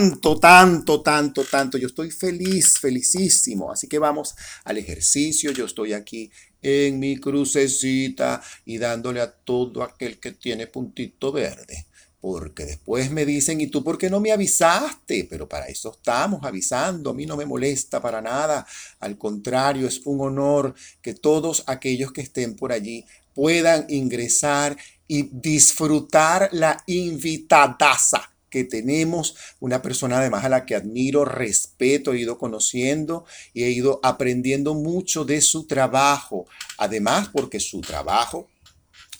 tanto, tanto, tanto, tanto. Yo estoy feliz, felicísimo. Así que vamos al ejercicio. Yo estoy aquí en mi crucecita y dándole a todo aquel que tiene puntito verde. Porque después me dicen, ¿y tú por qué no me avisaste? Pero para eso estamos avisando. A mí no me molesta para nada. Al contrario, es un honor que todos aquellos que estén por allí puedan ingresar y disfrutar la invitadaza que tenemos, una persona además a la que admiro, respeto, he ido conociendo y he ido aprendiendo mucho de su trabajo. Además, porque su trabajo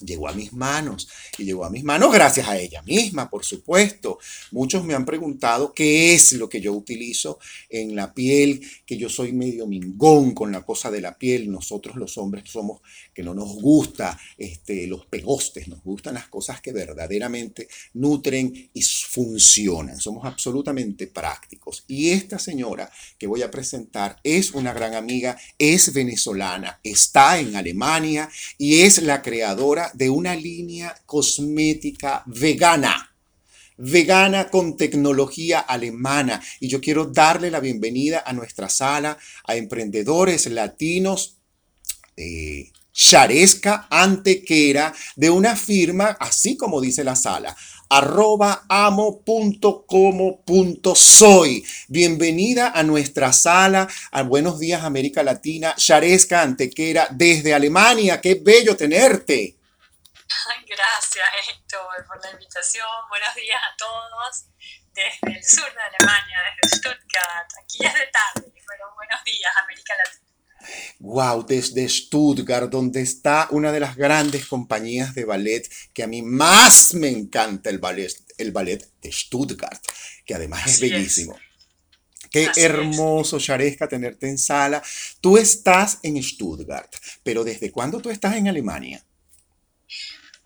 llegó a mis manos y llegó a mis manos gracias a ella misma, por supuesto. Muchos me han preguntado qué es lo que yo utilizo en la piel, que yo soy medio mingón con la cosa de la piel. Nosotros los hombres somos que no nos gusta este, los pegostes, nos gustan las cosas que verdaderamente nutren y funcionan. Somos absolutamente prácticos. Y esta señora que voy a presentar es una gran amiga, es venezolana, está en Alemania y es la creadora de una línea cosmética vegana vegana con tecnología alemana. Y yo quiero darle la bienvenida a nuestra sala a emprendedores latinos. Eh, Charesca Antequera de una firma, así como dice la sala, arroba amo.como.soy. Bienvenida a nuestra sala, a Buenos Días América Latina, Charesca Antequera desde Alemania. Qué bello tenerte. Gracias, Héctor, por la invitación. Buenos días a todos desde el sur de Alemania, desde Stuttgart. Aquí es de tarde, pero buenos días, América Latina. Wow, desde Stuttgart, donde está una de las grandes compañías de ballet que a mí más me encanta el ballet, el ballet de Stuttgart, que además es bellísimo. Qué hermoso, Shareska, tenerte en sala. Tú estás en Stuttgart, pero ¿desde cuándo tú estás en Alemania?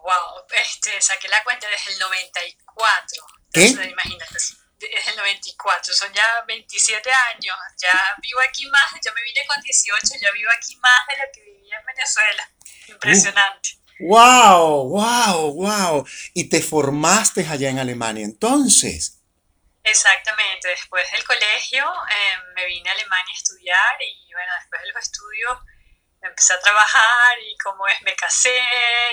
Wow, este, saqué la cuenta desde el 94. ¿Qué? imagínate, desde el 94, son ya 27 años, ya vivo aquí más, yo me vine con 18, ya vivo aquí más de lo que vivía en Venezuela. Impresionante. wow, wow, wow. Y te formaste allá en Alemania entonces. Exactamente, después del colegio em, me vine a Alemania a estudiar y bueno, después de los estudios empecé a trabajar y como es, me casé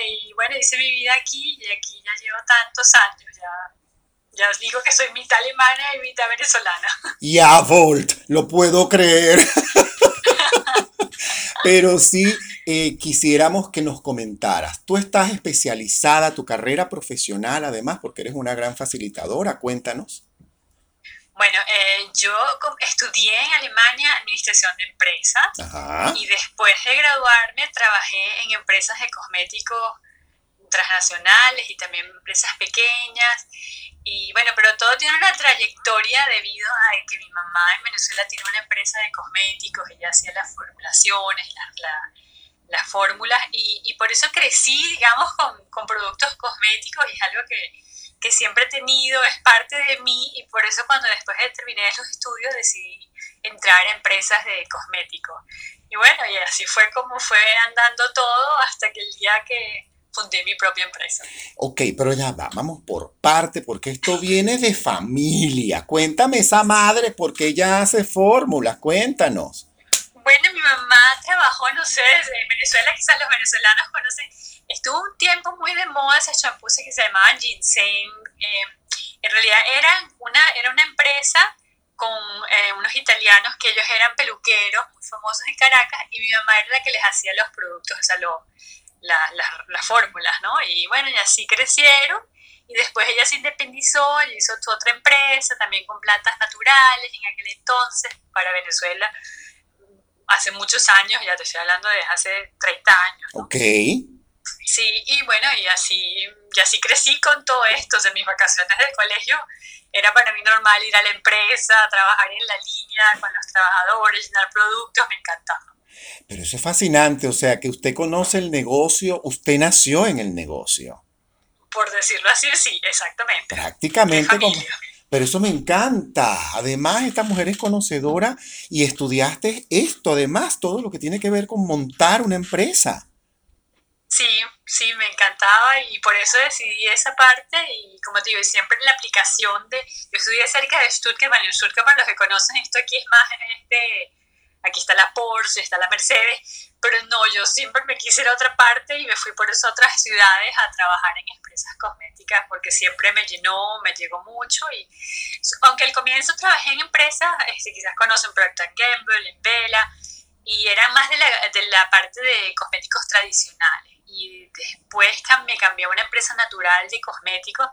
y bueno, hice mi vida aquí y aquí ya llevo tantos años, ya, ya os digo que soy mitad alemana y mitad venezolana. Ya, Volt, lo puedo creer. Pero sí eh, quisiéramos que nos comentaras. Tú estás especializada, tu carrera profesional, además, porque eres una gran facilitadora. Cuéntanos. Bueno, eh, yo estudié en Alemania Administración de Empresas y después de graduarme trabajé en empresas de cosméticos transnacionales y también empresas pequeñas. Y bueno, pero todo tiene una trayectoria debido a que mi mamá en Venezuela tiene una empresa de cosméticos, ella hacía las formulaciones, las fórmulas y, y, por eso crecí, digamos, con, con productos cosméticos y es algo que, que siempre he tenido, es parte de mí y por eso cuando después de terminé los estudios decidí entrar a empresas de cosméticos. Y bueno, y así fue como fue andando todo hasta que el día que fundé mi propia empresa. Ok, pero ya va, vamos por parte, porque esto viene de familia. Cuéntame esa madre, porque ella hace fórmulas, cuéntanos. Bueno, mi mamá trabajó, no sé, en Venezuela, quizás los venezolanos conocen estuvo un tiempo muy de moda esas champús que se llamaban ginseng. Eh, en realidad eran una, era una empresa con eh, unos italianos que ellos eran peluqueros muy famosos en Caracas y mi mamá era la que les hacía los productos, o sea, las fórmulas, ¿no? Y bueno, y así crecieron y después ella se independizó y hizo otra empresa también con plantas naturales en aquel entonces para Venezuela hace muchos años, ya te estoy hablando de hace 30 años. Ok. Sí, y bueno, y así, y así crecí con todo esto, de mis vacaciones del colegio era para mí normal ir a la empresa, trabajar en la línea con los trabajadores, llenar productos, me encantaba. Pero eso es fascinante, o sea, que usted conoce el negocio, usted nació en el negocio. Por decirlo así, sí, exactamente. Prácticamente como... Pero eso me encanta. Además, esta mujer es conocedora y estudiaste esto, además, todo lo que tiene que ver con montar una empresa. Sí, sí, me encantaba y por eso decidí esa parte y como te digo, siempre la aplicación de, yo estudié cerca de Stuttgart, bueno, Stuttgart para los que conocen esto aquí es más este, aquí está la Porsche, está la Mercedes, pero no, yo siempre me quise ir a otra parte y me fui por esas otras ciudades a trabajar en empresas cosméticas porque siempre me llenó, me llegó mucho y aunque al comienzo trabajé en empresas, este, quizás conocen Procter Gamble, en Vela, y era más de la, de la parte de cosméticos tradicionales y después me cambié a una empresa natural de cosméticos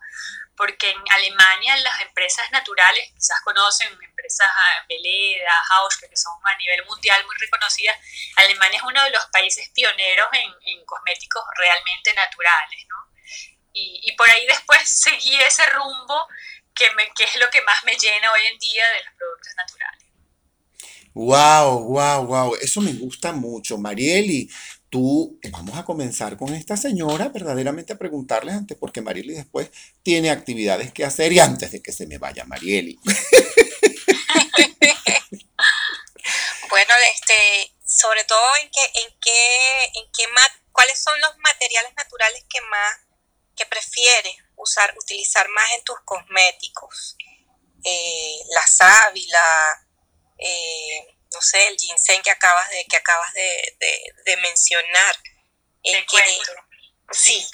porque en Alemania las empresas naturales, quizás conocen empresas ah, Veleda, Hauschka, que son a nivel mundial muy reconocidas, Alemania es uno de los países pioneros en, en cosméticos realmente naturales, ¿no? Y, y, por ahí después seguí ese rumbo que, me, que es lo que más me llena hoy en día de los productos naturales. Wow, wow, wow. Eso me gusta mucho, Marieli tú, vamos a comenzar con esta señora verdaderamente a preguntarles antes, porque Marieli después tiene actividades que hacer y antes de que se me vaya Marieli. bueno, este, sobre todo en qué, en qué, en qué cuáles son los materiales naturales que más, que prefieres usar, utilizar más en tus cosméticos. Eh, la sábila, eh, no sé, el ginseng que acabas de, que acabas de, mencionar. Te cuento. Sí.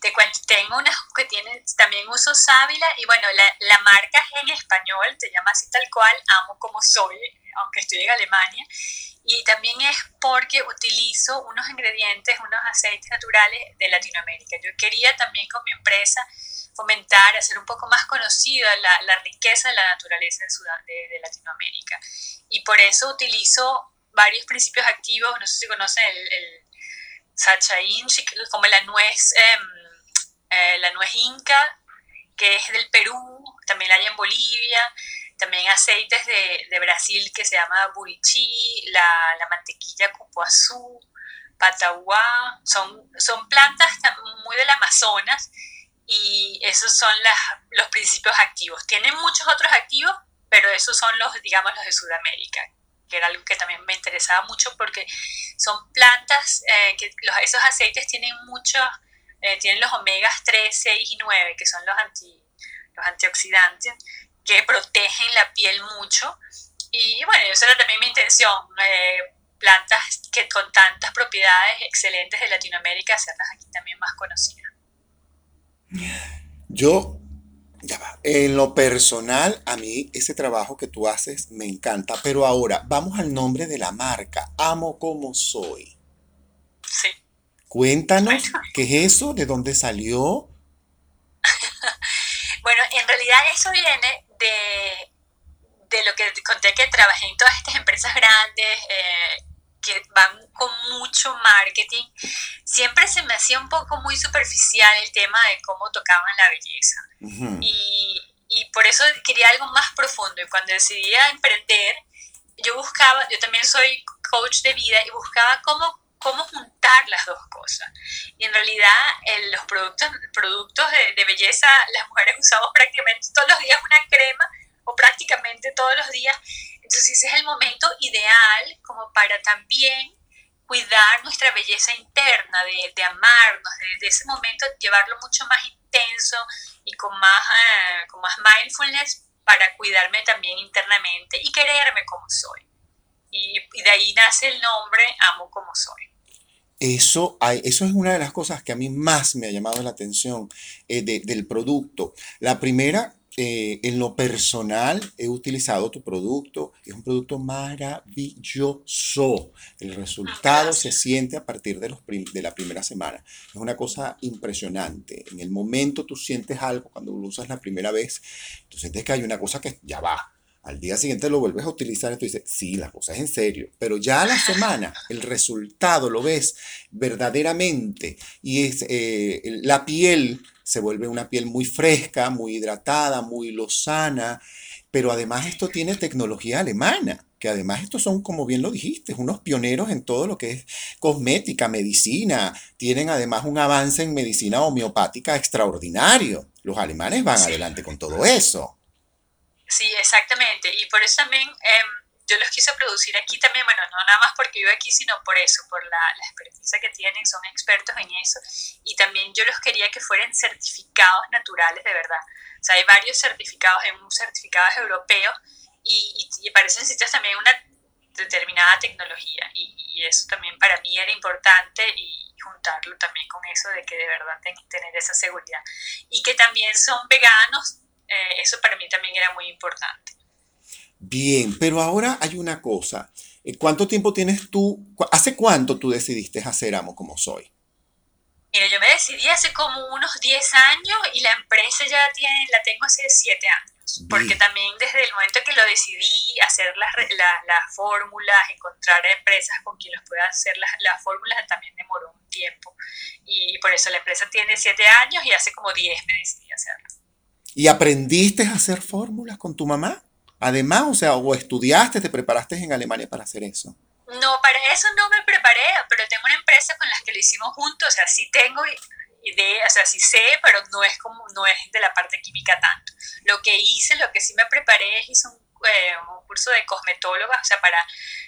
Te, cuento, tengo unas que tienen, también uso sábila y bueno, la, marca es en español, te llama así tal cual, amo como soy, aunque estoy en Alemania. Y también es porque utilizo unos ingredientes, unos aceites naturales de Latinoamérica. Yo quería también con mi empresa fomentar, hacer un poco más conocida la, la riqueza de la naturaleza de, de, Latinoamérica. Y por eso utilizo varios principios activos, no sé si conocen el, el sachaín, como la nuez, em, eh, la nuez inca, que es del Perú, también la hay en Bolivia, también aceites de, de Brasil que se llama burichí, la, la mantequilla cupuazú, pataguá, son, son plantas muy del Amazonas y esos son los principios activos. Tienen muchos otros activos, pero esos son los, digamos, los de Sudamérica, que era algo que también me interesaba mucho porque son plantas eh, que esos aceites tienen muchos, eh, tienen los omegas 3, 6 y 9, que son los, anti, los antioxidantes, que protegen la piel mucho. Y bueno, esa era también mi intención, eh, plantas que con tantas propiedades excelentes de Latinoamérica, hacerlas aquí también más conocidas. Yo, ya va, en lo personal, a mí ese trabajo que tú haces me encanta, pero ahora vamos al nombre de la marca, Amo como soy. Sí. Cuéntanos, ¿qué es eso? ¿De dónde salió? bueno, en realidad eso viene de, de lo que conté que trabajé en todas estas empresas grandes, eh, que van con mucho marketing, siempre se me hacía un poco muy superficial el tema de cómo tocaban la belleza. y, y, por eso quería algo más profundo. Y cuando decidí emprender, yo buscaba, yo también soy coach de vida y buscaba cómo, cómo juntar las dos cosas. Y en realidad los productos, productos de, de belleza, las mujeres usamos prácticamente todos los días una crema o prácticamente todos los días entonces ese es el momento ideal como para también cuidar nuestra belleza interna, de, amarnos, de, ese momento llevarlo mucho más intenso y con más, eh, con más mindfulness para cuidarme también internamente y quererme como soy. Y, de ahí nace el nombre Amo como soy. Eso, hay, eso es una de las cosas que a mí más me ha llamado la atención eh, del producto. La primera, eh, en lo personal he utilizado tu producto, es un producto maravilloso. El resultado se siente a partir de, los de la primera semana. Es una cosa impresionante. En el momento tú sientes algo cuando lo usas la primera vez, tú sientes que hay una cosa que ya va. Al día siguiente lo vuelves a utilizar y tú dices, sí, la cosa es en serio. Pero ya a la semana el resultado lo ves verdaderamente y es eh, la piel se vuelve una piel muy fresca, muy hidratada, muy lozana, pero además esto tiene tecnología alemana, que además estos son, como bien lo dijiste, unos pioneros en todo lo que es cosmética, medicina, tienen además un avance en medicina homeopática extraordinario. Los alemanes van adelante con todo eso. Sí, exactamente, y por eso también... Em, yo los quise producir aquí también, bueno, no nada más porque vivo aquí, sino por eso, por la, la experticia que tienen, son expertos en eso, y también yo los quería que fueran certificados naturales de verdad. O sea, hay varios certificados, hay certificados europeos, y, y, parecen sitios también una determinada tecnología, y, eso también para mí era importante, y juntarlo también con eso de que de verdad tener esa seguridad. Y que también son veganos, eh, eso para mí también era muy importante. Bien, pero ahora hay una cosa. Eh, ¿Cuánto tiempo tienes tú? ¿Hace cuánto tú decidiste hacer Amo como soy? Mira, yo me decidí hace como unos 10 años y la empresa ya tiene, la tengo hace 7 años. Porque también desde el momento que lo decidí, hacer las, las fórmulas, encontrar empresas con quien los pueda hacer las, las fórmulas, también demoró un tiempo. Y por eso la empresa tiene 7 años y hace como 10 me decidí hacerlo. ¿Y aprendiste a hacer fórmulas con tu mamá? Además, o sea, o estudiaste, te preparaste en Alemania para hacer eso. No, para eso no me preparé, pero tengo una empresa con la que lo hicimos juntos, o sea, sí tengo idea, o sea, sí sé, pero no es como, no es de la parte química tanto. Lo que hice, lo que sí me preparé es hice un, eh, un curso de cosmetóloga, o sea, para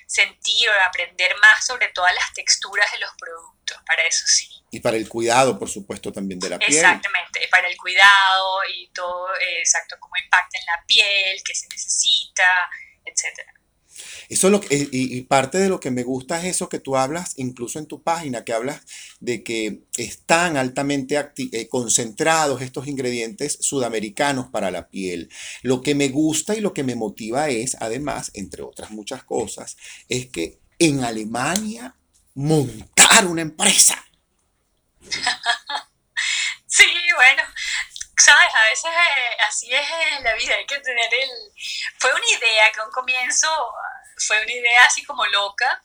sentir o aprender más sobre todas las texturas de los productos, para eso sí. Y para el cuidado, por supuesto, también de la piel. Exactamente, para el cuidado y todo, eh, exacto, cómo impacta en la piel, qué se necesita, etcétera. Eso lo y, parte de lo que me gusta es eso que tú hablas, incluso en tu página, que hablas de que están altamente eh, concentrados estos ingredientes sudamericanos para la piel. Lo que me gusta y lo que me motiva es, además, entre otras muchas cosas, es que en Alemania montar una empresa sí, bueno, sabes, a veces eh, así es la vida, hay que tener el... Fue una idea que a un comienzo fue una idea así como loca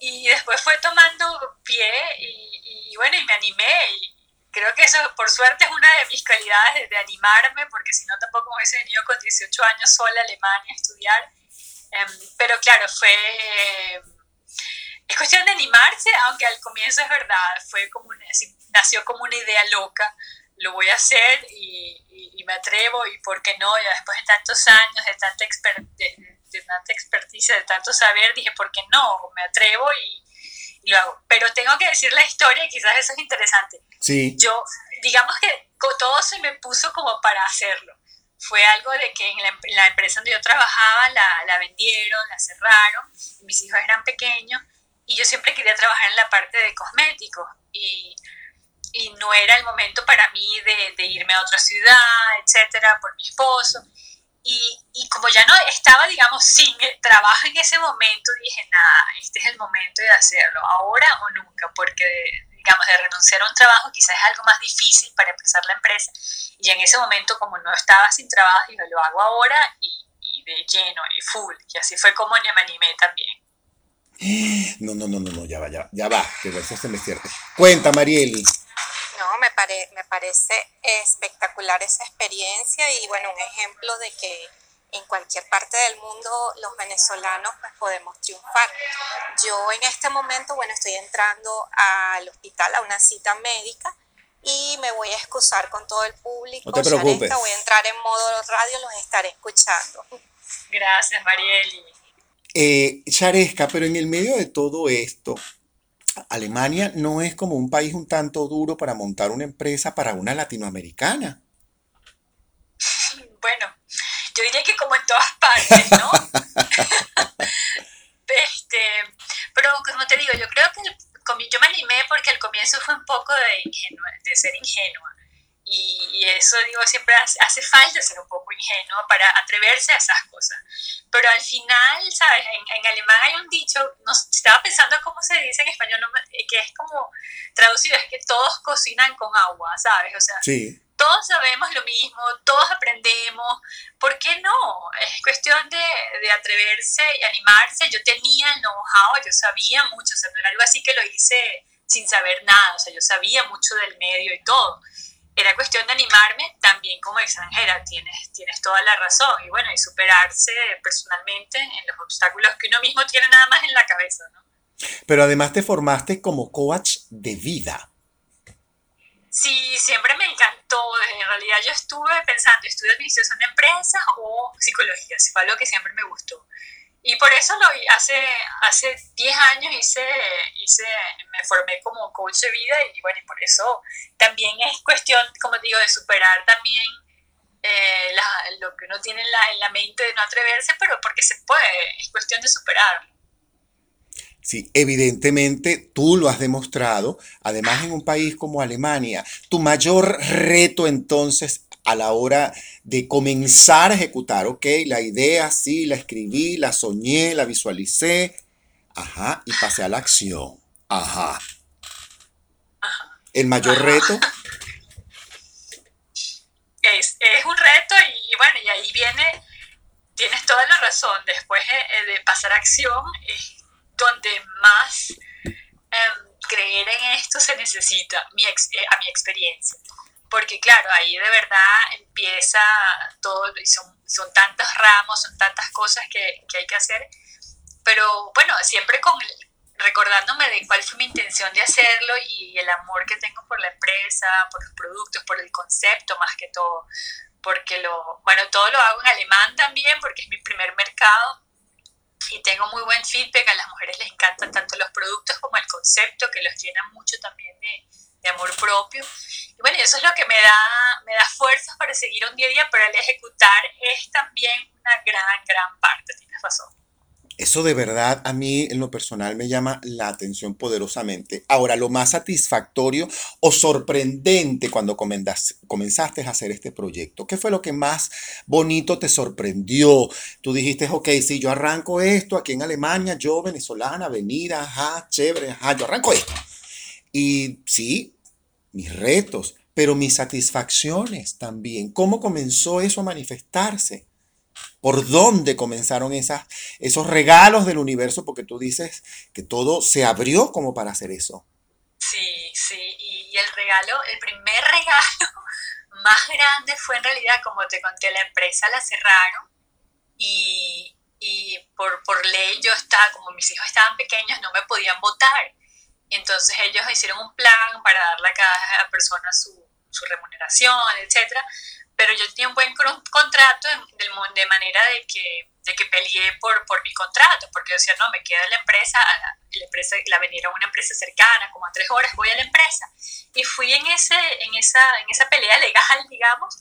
y después fue tomando pie y, bueno, y me animé y creo que eso por suerte es una de mis calidades de, animarme porque si no tampoco me hubiese venido con 18 años sola a Alemania a estudiar. Em, pero claro, fue es cuestión de animarse, aunque al comienzo es verdad, fue como nació como una idea loca, lo voy a hacer y, me atrevo y por qué no, ya después de tantos años, de tanta, de, tanta experticia, de tanto saber, dije, ¿por qué no? Me atrevo y, lo hago. Pero tengo que decir la historia y quizás eso es interesante. Sí. Yo, digamos que todo se me puso como para hacerlo. Fue algo de que en la, empresa donde yo trabajaba la, la vendieron, la cerraron, mis hijos eran pequeños y yo siempre quería trabajar en la parte de cosméticos y, y no era el momento para mí de, de, irme a otra ciudad, etcétera, por mi esposo. Y, y, como ya no estaba, digamos, sin trabajo en ese momento, dije, nada, este es el momento de hacerlo, ahora o nunca, porque, digamos, de renunciar a un trabajo quizás es algo más difícil para empezar la empresa. Y en ese momento, como no estaba sin trabajo, dije, lo hago ahora y, y de lleno y full. Y así fue como me animé también. No, no, no, no, no, ya va, ya, ya va, que eso se me cierte. Cuenta, Marieli. No, me, me parece espectacular esa experiencia y bueno, un ejemplo de que en cualquier parte del mundo los venezolanos pues podemos triunfar. Yo en este momento, bueno, estoy entrando al hospital a una cita médica y me voy a excusar con todo el público. No te preocupes. voy a entrar en modo radio, los estaré escuchando. Gracias, Marieli. Eh, Sharesca, pero en el medio de todo esto, Alemania no es como un país un tanto duro para montar una empresa para una latinoamericana. Bueno, yo diría que como en todas partes, ¿no? este, pero como te digo, yo creo que yo me animé porque al comienzo fue un poco de, de ser ingenua. Y, eso, digo, siempre hace, falta ser un poco ingenuo para atreverse a esas cosas. Pero al final, ¿sabes? En, alemán hay un dicho, no, estaba pensando cómo se dice en español, que es como traducido, es que todos cocinan con agua, ¿sabes? O sea, todos sabemos lo mismo, todos aprendemos, ¿por qué no? Es cuestión de, de atreverse y animarse. Yo tenía el know-how, yo sabía mucho, o sea, no era algo así que lo hice sin saber nada, o sea, yo sabía mucho del medio y todo era cuestión de animarme también como extranjera, tienes, tienes toda la razón. Y bueno, y superarse personalmente en los obstáculos que uno mismo tiene nada más en la cabeza, ¿no? Pero además te formaste como coach de vida. Sí, siempre me encantó. En realidad yo estuve pensando, estudio administración de empresas o psicología, fue algo que siempre me gustó. Y por eso lo hace hace 10 años hice, hice, me formé como coach de vida y bueno, y por eso también es cuestión, como digo, de superar también eh, lo que uno tiene en la, en la mente de no atreverse, pero porque se puede, es cuestión de superarlo. Sí, evidentemente tú lo has demostrado, además en un país como Alemania. Tu mayor reto entonces a la hora de comenzar a ejecutar, ok, la idea sí, la escribí, la soñé, la visualicé, ajá, y pasé a la acción, ajá. El mayor reto. Es, un reto y, bueno, y ahí viene, tienes toda la razón, después de, de pasar a acción es donde más em, creer en esto se necesita, eh, a mi experiencia. Porque claro, ahí de verdad empieza todo, y son, son tantos ramos, son tantas cosas que, que hay que hacer, pero bueno, siempre con recordándome de cuál fue mi intención de hacerlo y el amor que tengo por la empresa, por los productos, por el concepto más que todo, porque lo, bueno, todo lo hago en alemán también porque es mi primer mercado y tengo muy buen feedback, a las mujeres les encantan tanto los productos como el concepto, que los llenan mucho también de, de amor propio. Y bueno, eso es lo que me da, me da fuerzas para seguir un día a día, pero el ejecutar es también una gran, gran parte, tienes razón. Eso de verdad a mí en lo personal me llama la atención poderosamente. Ahora, lo más satisfactorio o sorprendente cuando comenzaste a hacer este proyecto, ¿qué fue lo que más bonito te sorprendió? Tú dijiste, ok, si yo arranco esto aquí en Alemania, yo venezolana, venida, ajá, chévere, ajá, yo arranco esto. Y sí, mis retos, pero mis satisfacciones también. ¿Cómo comenzó eso a manifestarse? ¿Por dónde comenzaron esas, esos regalos del universo? Porque tú dices que todo se abrió como para hacer eso. Sí, sí, y, el regalo, el primer regalo más grande fue en realidad, como te conté, la empresa la cerraron y, por, por ley yo estaba, como mis hijos estaban pequeños, no me podían votar. Entonces ellos hicieron un plan para darle a cada persona su, su remuneración, etcétera pero yo tenía un buen contrato de, de manera de que, de que peleé por, por mi contrato, porque yo decía, no, me queda la empresa, la empresa, la venir a una empresa cercana, como a tres horas, voy a la empresa. Y fui en, ese, en, esa, en esa pelea legal, digamos,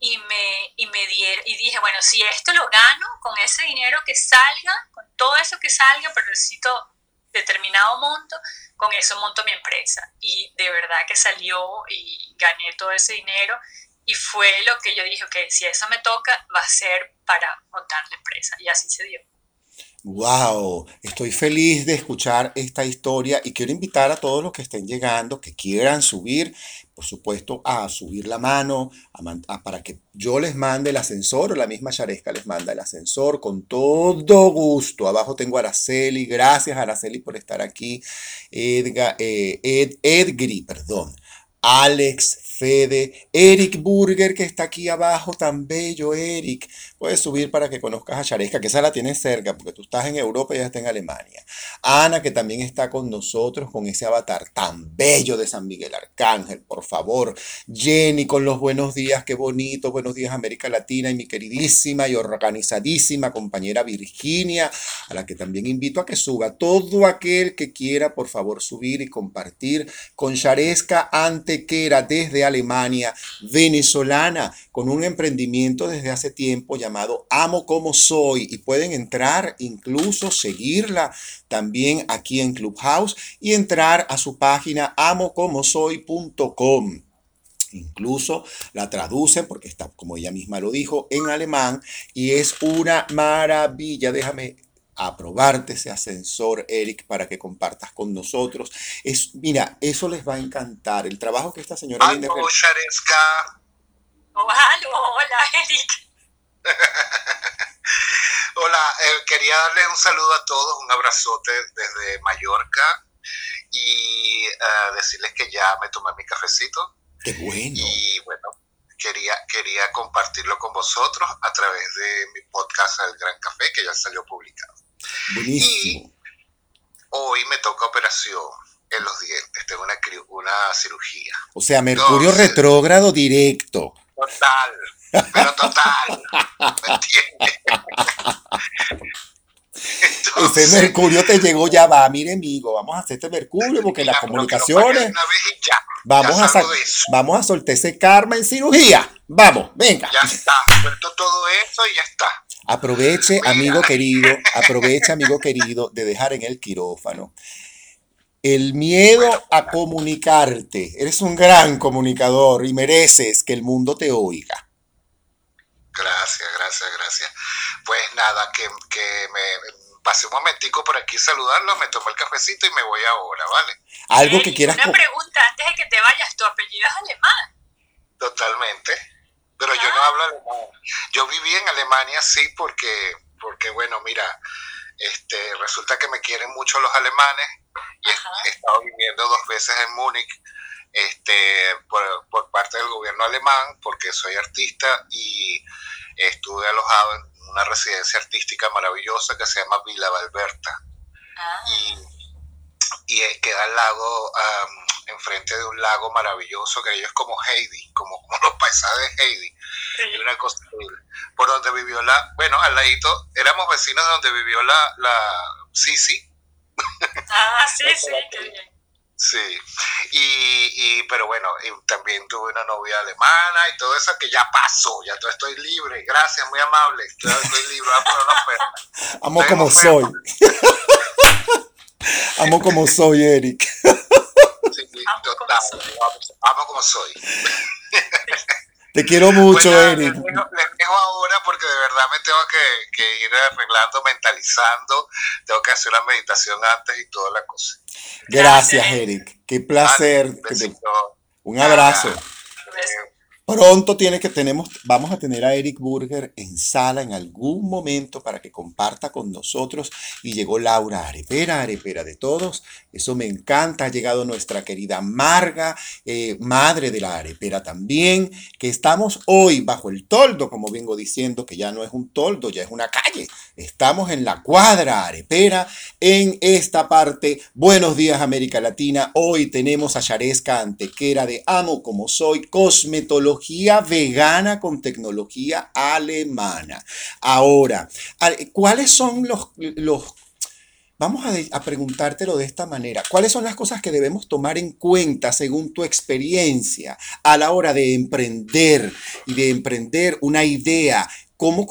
y me, y me y dije, bueno, si esto lo gano, con ese dinero que salga, con todo eso que salga, pero necesito determinado monto, con eso monto mi empresa. Y de verdad que salió y gané todo ese dinero y fue lo que yo dije, que si eso me toca, va a ser para montar la empresa. Y así se dio. Wow, estoy feliz de escuchar esta historia y quiero invitar a todos los que estén llegando, que quieran subir, por supuesto, a subir la mano, para que yo les mande el ascensor o la misma Charesca les manda el ascensor con todo gusto. Abajo tengo a Araceli, gracias Araceli por estar aquí, Edga, eh, Ed, Edgri, perdón, Alex, Fede, Eric Burger, que está aquí abajo, tan bello, Eric. Puedes subir para que conozcas a Charesca, que esa la tienes cerca, porque tú estás en Europa y ella está en Alemania. Ana, que también está con nosotros, con ese avatar tan bello de San Miguel Arcángel, por favor. Jenny, con los buenos días, qué bonito, buenos días América Latina, y mi queridísima y organizadísima compañera Virginia, a la que también invito a que suba. Todo aquel que quiera, por favor, subir y compartir con Charesca Antequera desde Alemania, venezolana, con un emprendimiento desde hace tiempo llamado Amo como soy y pueden entrar, incluso seguirla también aquí en Clubhouse y entrar a su página amocomosoy.com. Incluso la traducen porque está, como ella misma lo dijo, en alemán y es una maravilla. Déjame aprobarte ese ascensor, Eric, para que compartas con nosotros. Es, mira, eso les va a encantar. El trabajo que esta señora... Shareska. Oh, hola, Eric. hola, eh, quería darle un saludo a todos, un abrazote desde Mallorca y uh, decirles que ya me tomé mi cafecito. Qué bueno. Y bueno, quería, quería compartirlo con vosotros a través de mi podcast El Gran Café, que ya salió publicado. Buenísimo. Y hoy me toca operación en los dientes, tengo una, una cirugía. O sea, Mercurio retrógrado directo. Total, pero total. ¿Me entiendes? ese Mercurio te llegó, ya va, mire amigo, vamos a hacer este Mercurio porque las comunicaciones... vamos, a vamos a soltar ese karma en cirugía. Vamos, venga. Ya está, suelto todo eso y ya está. Aproveche, amigo querido, aproveche, amigo querido, de dejar en el quirófano. El miedo a comunicarte. Eres un gran comunicador y mereces que el mundo te oiga. Gracias, gracias, gracias. Pues nada, que, que me pasé un momentico por aquí saludarlos, me tomo el cafecito y me voy ahora, ¿vale? Algo que quieras... Una pregunta antes de que te vayas, ¿tu apellido es alemán? Totalmente, pero yo no ah. hablo alemán. Yo viví en Alemania, sí, porque, porque bueno, mira, este, resulta que me quieren mucho los alemanes y he, estado viviendo dos veces en Múnich este, por, por, parte del gobierno alemán, porque soy artista y estuve alojado en una residencia artística maravillosa que se llama Villa Valberta. Ah. Y, y, queda al lago, enfrente de un lago maravilloso que ellos como Heidi, como, como los paisajes de Heidi. Y una cosa por donde vivió la, bueno, al ladito, éramos vecinos de donde vivió la, la Sisi. Ah, sí, sí, qué bien. Sí, y, y, pero bueno, también tuve una novia alemana y todo eso que ya pasó, ya estoy libre, gracias, muy amable, ya estoy libre, Amo como soy. Amo como soy, Eric. Sí, total, amo como soy. Te quiero mucho, Eric. Les dejo, ahora porque de verdad me tengo que, ir arreglando, mentalizando. Tengo que hacer la meditación antes y toda la cosa. Gracias, Eric. Qué placer. un abrazo. Pronto tiene que tenemos, vamos a tener a Eric Burger en sala en algún momento para que comparta con nosotros. Y llegó Laura Arepera, Arepera de todos. Eso me encanta. Ha llegado nuestra querida Marga, eh, madre de la Arepera también, que estamos hoy bajo el toldo, como vengo diciendo, que ya no es un toldo, ya es una calle. Estamos en la cuadra Arepera, en esta parte. Buenos días, América Latina. Hoy tenemos a Yaresca Antequera de Amo como soy, cosmetología vegana con tecnología alemana. Ahora, ¿cuáles son los, los Vamos a, a, preguntártelo de esta manera. ¿Cuáles son las cosas que debemos tomar en cuenta según tu experiencia a la hora de emprender y de emprender una idea? ¿Cómo,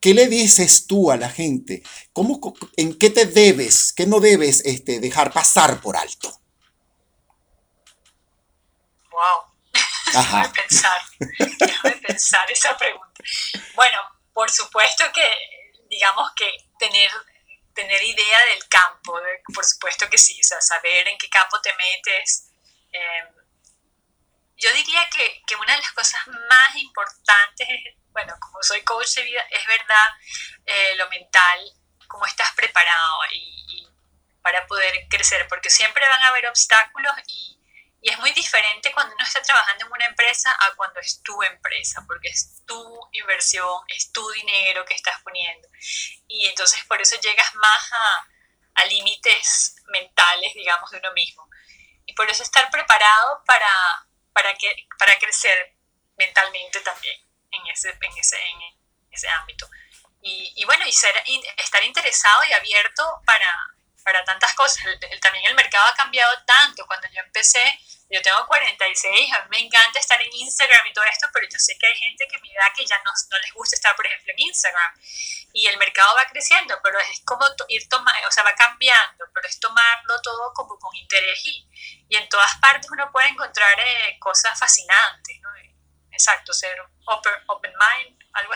¿Qué le dices tú a la gente? ¿Cómo, ¿En qué te debes, qué no debes este, dejar pasar por alto? Wow. Déjame pensar, déjame pensar esa pregunta. Bueno, por supuesto que, digamos que tener, tener idea del campo, por supuesto que sí, o sea, saber en qué campo te metes. Em, yo diría que, que, una de las cosas más importantes, bueno, como soy coach de vida, es verdad eh, lo mental, cómo estás preparado y, y para poder crecer, porque siempre van a haber obstáculos y y es muy diferente cuando uno está trabajando en una empresa a cuando es tu empresa, porque es tu inversión, es tu dinero que estás poniendo. Y entonces por eso llegas más a, límites mentales, digamos, de uno mismo. Y por eso estar preparado para, para, que, para crecer mentalmente también en ese, en ese, en ese ámbito. Y, y bueno, y ser, estar interesado y abierto para, para tantas cosas. también el mercado ha cambiado tanto. Cuando yo empecé, yo tengo 46, a mí me encanta estar en Instagram y todo esto, pero yo sé que hay gente que me da que ya no, no les gusta estar, por ejemplo, en Instagram. Y el mercado va creciendo, pero es como ir tomando, o sea, va cambiando, pero es tomarlo todo como con interés y, y en todas partes uno puede encontrar eh, cosas fascinantes, ¿no? Exacto, ser open, open mind, algo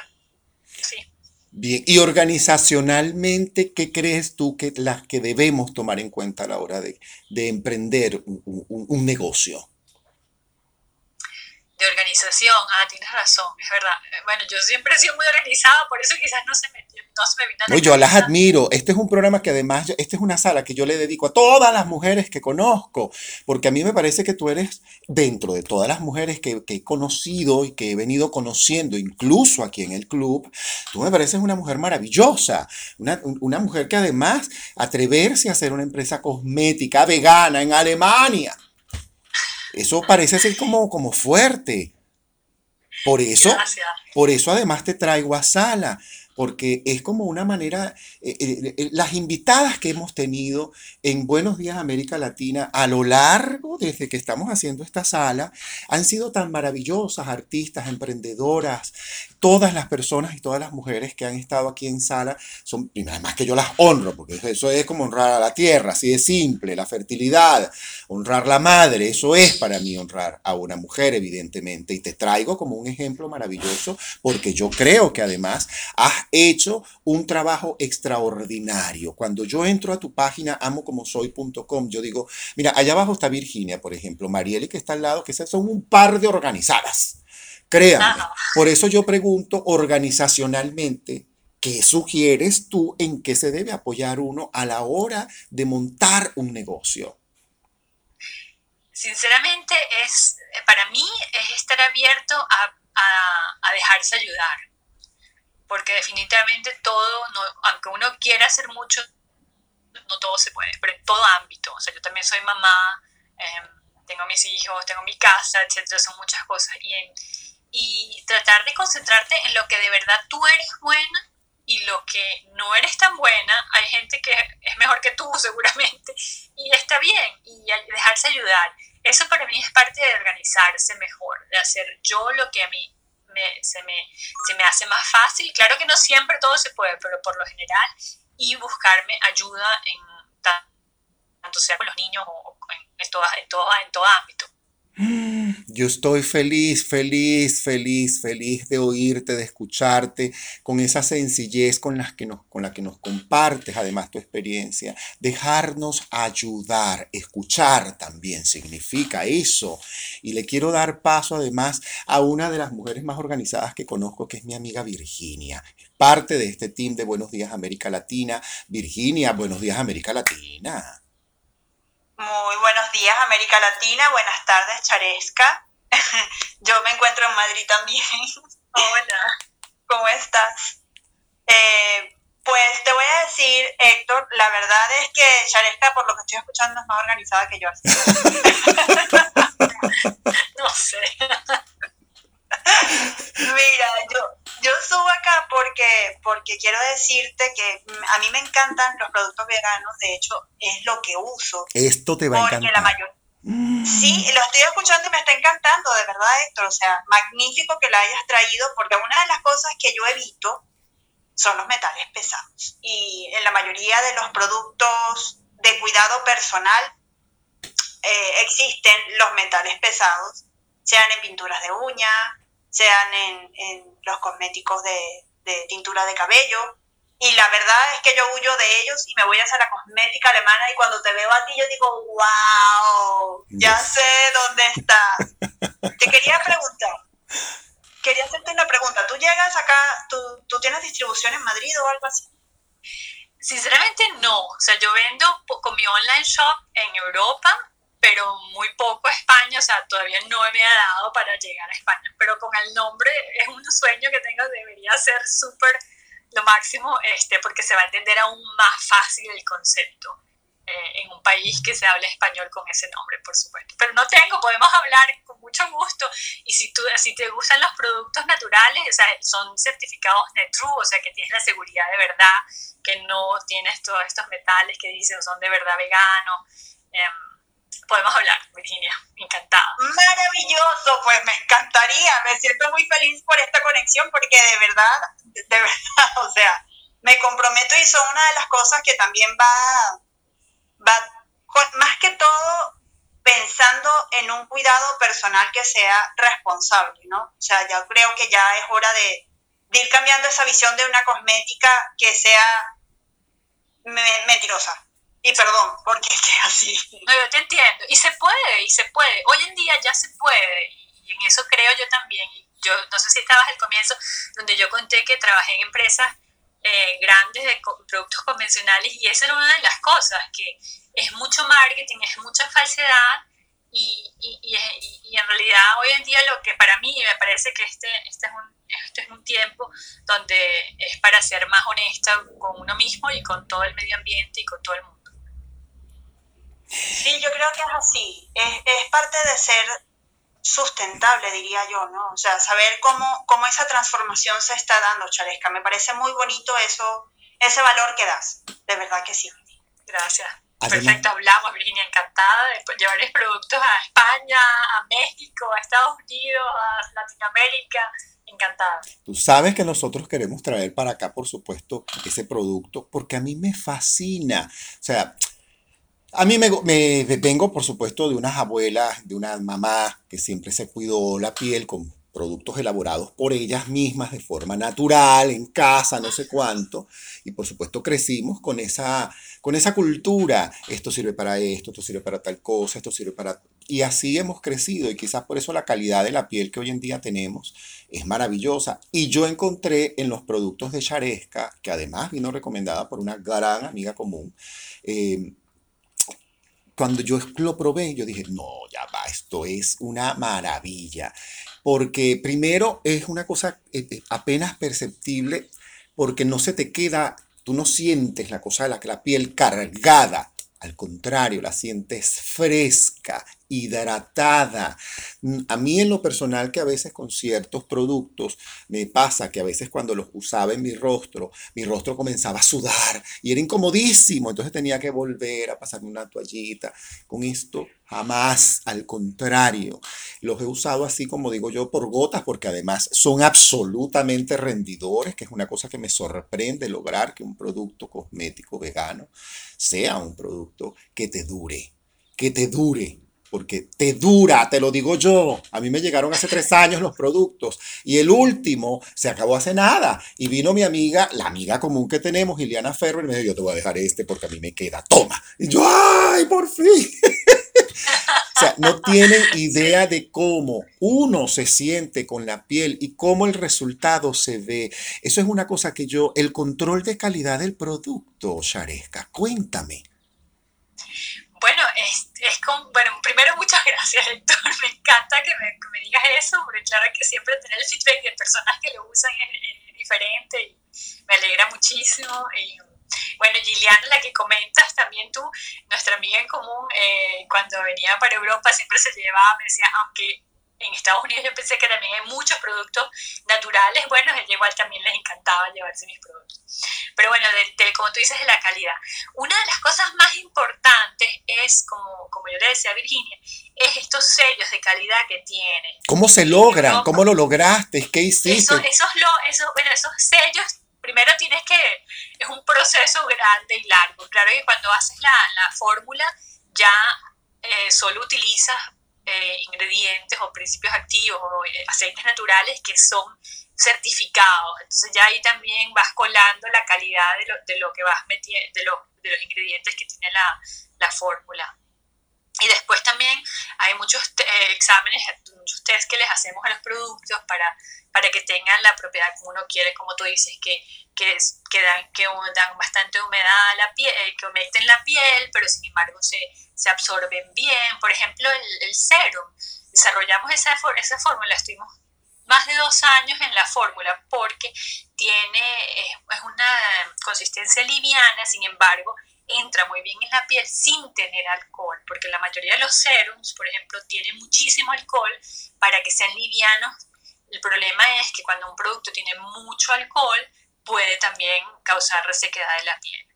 así. Bien, y organizacionalmente, ¿qué crees tú que las que debemos tomar en cuenta a la hora de, emprender un negocio? De organización. Ah, tienes razón, es verdad. Eh, bueno, yo siempre he sido muy organizada, por eso quizás no se me, no se me vino a Yo las admiro. Este es un programa que además, esta es una sala que yo le dedico a todas las mujeres que conozco, porque a mí me parece que tú eres, dentro de todas las mujeres que, que he conocido y que he venido conociendo, incluso aquí en el club, tú me pareces una mujer maravillosa, una, una mujer que además atreverse a hacer una empresa cosmética vegana en Alemania eso parece ser como, como fuerte. Por eso, por eso además te traigo a sala, porque es como una manera, eh, eh, eh, las invitadas que hemos tenido en Buenos Días América Latina a lo largo desde que estamos haciendo esta sala han sido tan maravillosas, artistas, emprendedoras, todas las personas y todas las mujeres que han estado aquí en sala son, además que yo las honro, porque eso es como honrar a la tierra, así de simple, la fertilidad, honrar la madre, eso es para mí honrar a una mujer, evidentemente, y te traigo como un ejemplo maravilloso, porque yo creo que además has hecho un trabajo extraordinario. Cuando yo entro a tu página amocomosoy.com, yo digo, mira, allá abajo está Virginia, por ejemplo, Marieli que está al lado, que son un par de organizadas. Créanme. Por eso yo pregunto organizacionalmente, ¿qué sugieres tú en qué se debe apoyar uno a la hora de montar un negocio? Sinceramente, es, para mí es estar abierto a dejarse ayudar porque definitivamente todo, no, aunque uno quiera hacer mucho, no todo se puede, pero en todo ámbito. O sea, yo también soy mamá, em, tengo mis hijos, tengo mi casa, etcétera, son muchas cosas. Y, y tratar de concentrarte en lo que de verdad tú eres buena y lo que no eres tan buena, hay gente que es mejor que tú seguramente y está bien y dejarse ayudar. Eso para mí es parte de organizarse mejor, de hacer yo lo que a mí se, me, se me hace más fácil. Claro que no siempre todo se puede, pero por lo general, y buscarme ayuda en tanto sea con los niños o en, todo, en, todo, en todo ámbito. Yo estoy feliz, feliz, feliz, feliz de oírte, de escucharte, con esa sencillez con la que nos, con la que nos compartes además tu experiencia. Dejarnos ayudar, escuchar también significa eso. Y le quiero dar paso además a una de las mujeres más organizadas que conozco, que es mi amiga Virginia. Parte de este team de Buenos Días América Latina. Virginia, Buenos Días América Latina. Muy buenos días, América Latina. Buenas tardes, Charesca. Yo me encuentro en Madrid también. Hola. ¿Cómo estás? Eh, pues te voy a decir, Héctor, la verdad es que Charesca, por lo que estoy escuchando, es más organizada que yo. no sé. Mira, yo, yo subo acá porque, porque quiero decirte que a mí me encantan los productos veganos, de hecho es lo que uso. Esto te va a encantar. La mayor... Sí, lo estoy escuchando y me está encantando, de verdad, Héctor. O sea, magnífico que la hayas traído, porque una de las cosas que yo evito son los metales pesados. Y en la mayoría de los productos de cuidado personal eh, existen los metales pesados, sean en pinturas de uña, sean en, los cosméticos de, tintura de cabello. Y la verdad es que yo huyo de ellos y me voy hacia la cosmética alemana y cuando te veo a ti yo digo, wow, ya sé dónde estás. te quería preguntar, quería hacerte una pregunta. ¿Tú llegas acá, tú, tú tienes distribución en Madrid o algo así? Sinceramente no, o sea, yo vendo con mi online shop en Europa pero muy poco a España, o sea, todavía no me ha dado para llegar a España, pero con el nombre es un sueño que tengo, debería ser súper lo máximo, este, porque se va a entender aún más fácil el concepto eh, en un país que se hable español con ese nombre, por supuesto. Pero no tengo, podemos hablar con mucho gusto, y si, tú, si te gustan los productos naturales, o sea, son certificados NetTrue, o sea, que tienes la seguridad de verdad, que no tienes todos estos metales que dicen son de verdad veganos. Eh, podemos hablar, Virginia. Encantada. Maravilloso, pues me encantaría. Me siento muy feliz por esta conexión porque de verdad, de verdad, o sea, me comprometo y son una de las cosas que también va, va más que todo pensando en un cuidado personal que sea responsable, ¿no? O sea, yo creo que ya es hora de, de ir cambiando esa visión de una cosmética que sea mentirosa, y perdón, porque es así. No, yo te entiendo. Y se puede, y se puede. Hoy en día ya se puede. Y en eso creo yo también. Yo no sé si estabas al comienzo, donde yo conté que trabajé en empresas eh, grandes de productos convencionales y esa era una de las cosas, que es mucho marketing, es mucha falsedad y, y, y, en realidad hoy en día lo que para mí me parece que este, este, es un, este es un tiempo donde es para ser más honesta con uno mismo y con todo el medio ambiente y con todo el mundo. Sí, yo creo que es así. Es, parte de ser sustentable, diría yo, ¿no? O sea, saber cómo, cómo esa transformación se está dando, Charesca. Me parece muy bonito eso, ese valor que das, de verdad que sí. Gracias. Perfecto, hablamos, Virginia, encantada de llevarles productos a España, a México, a Estados Unidos, a Latinoamérica, encantada. Tú sabes que nosotros queremos traer para acá, por supuesto, ese producto, porque a mí me fascina. O sea, a mí me, me, vengo, por supuesto, de unas abuelas, de una mamá que siempre se cuidó la piel con productos elaborados por ellas mismas de forma natural, en casa, no sé cuánto. Y por supuesto crecimos con esa, con esa cultura. Esto sirve para esto, esto sirve para tal cosa, esto sirve para... Y así hemos crecido y quizás por eso la calidad de la piel que hoy en día tenemos es maravillosa. Y yo encontré en los productos de Charesca, que además vino recomendada por una gran amiga común, eh, cuando yo lo probé, yo dije, no, ya va, esto es una maravilla. Porque primero es una cosa eh, eh, apenas perceptible, porque no se te queda, tú no sientes la cosa de la, la piel cargada. Al contrario, la sientes fresca, hidratada. Mm, a mí en lo personal que a veces con ciertos productos me pasa que a veces cuando los usaba en mi rostro, mi rostro comenzaba a sudar y era incomodísimo, entonces tenía que volver a pasarme una toallita. Con esto jamás, al contrario, los he usado así como digo yo por gotas porque además son absolutamente rendidores, que es una cosa que me sorprende lograr que un producto cosmético vegano sea un producto que te dure, que te dure porque te dura, te lo digo yo. A mí me llegaron hace tres años los productos y el último se acabó hace nada. Y vino mi amiga, la amiga común que tenemos, Iliana Ferrer, y me dijo, yo te voy a dejar este porque a mí me queda, toma. Y yo, ay, por fin. o sea, no tienen idea de cómo uno se siente con la piel y cómo el resultado se ve. Eso es una cosa que yo, el control de calidad del producto, Sharesca, cuéntame. Bueno, es, es con, bueno, primero muchas gracias, Héctor. Me encanta que me, me, digas eso, porque claro que siempre tener el feedback de personas que lo usan es, diferente y me alegra muchísimo. Y, bueno, Giliana, la que comentas, también tú, nuestra amiga en común, eh, cuando venía para Europa siempre se llevaba, me decía, aunque en Estados Unidos yo pensé que también hay muchos productos naturales bueno, igual también les encantaba llevarse mis productos. Pero bueno, de, como tú dices, de la calidad. Una de las cosas más importantes es, como, como yo le decía a Virginia, es estos sellos de calidad que tiene. ¿Cómo se logran? ¿Cómo lo lograste? ¿Qué hiciste? Eso, esos, lo, bueno, esos sellos primero tienes que, es un proceso grande y largo. Claro que cuando haces la, la fórmula ya eh, solo utilizas eh, ingredientes o principios activos o eh, aceites naturales que son certificados. Entonces ya ahí también vas colando la calidad de lo, de lo que vas metiendo, de, de los ingredientes que tiene la, la fórmula. Y después también hay muchos eh, exámenes, muchos test que les hacemos a los productos para, para que tengan la propiedad que uno quiere, como tú dices, que, que, que, dan, que dan bastante humedad a la piel, que humecten la piel, pero sin embargo se, se absorben bien. Por ejemplo, el, el serum. Desarrollamos esa, esa fórmula, estuvimos más de dos años en la fórmula porque tiene, es, una consistencia liviana, sin embargo, entra muy bien en la piel sin tener alcohol, porque la mayoría de los serums, por ejemplo, tienen muchísimo alcohol para que sean livianos. El problema es que cuando un producto tiene mucho alcohol, puede también causar resequedad de la piel.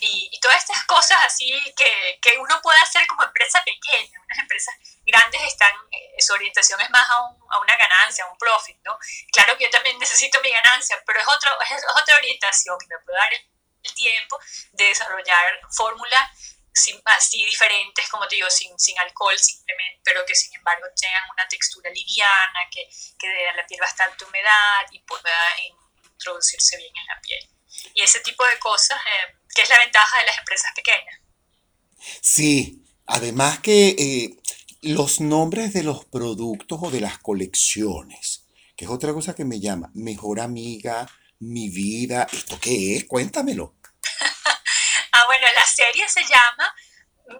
Y, todas estas cosas así que, que, uno puede hacer como empresa pequeña, unas empresas grandes están, eh, su orientación es más a, a, una ganancia, a un profit, ¿no? Claro que yo también necesito mi ganancia, pero es, otro, es otra orientación que me puede dar tiempo de desarrollar fórmulas así diferentes, como te digo, sin, sin alcohol simplemente, pero que sin embargo tengan una textura liviana, que, que a la piel bastante humedad y pueda introducirse bien en la piel. Y ese tipo de cosas, eh, que es la ventaja de las empresas pequeñas. Sí, además que eh, los nombres de los productos o de las colecciones, que es otra cosa que me llama, mejor amiga, mi vida, ¿esto qué es? Cuéntamelo. Ah, bueno, la serie se llama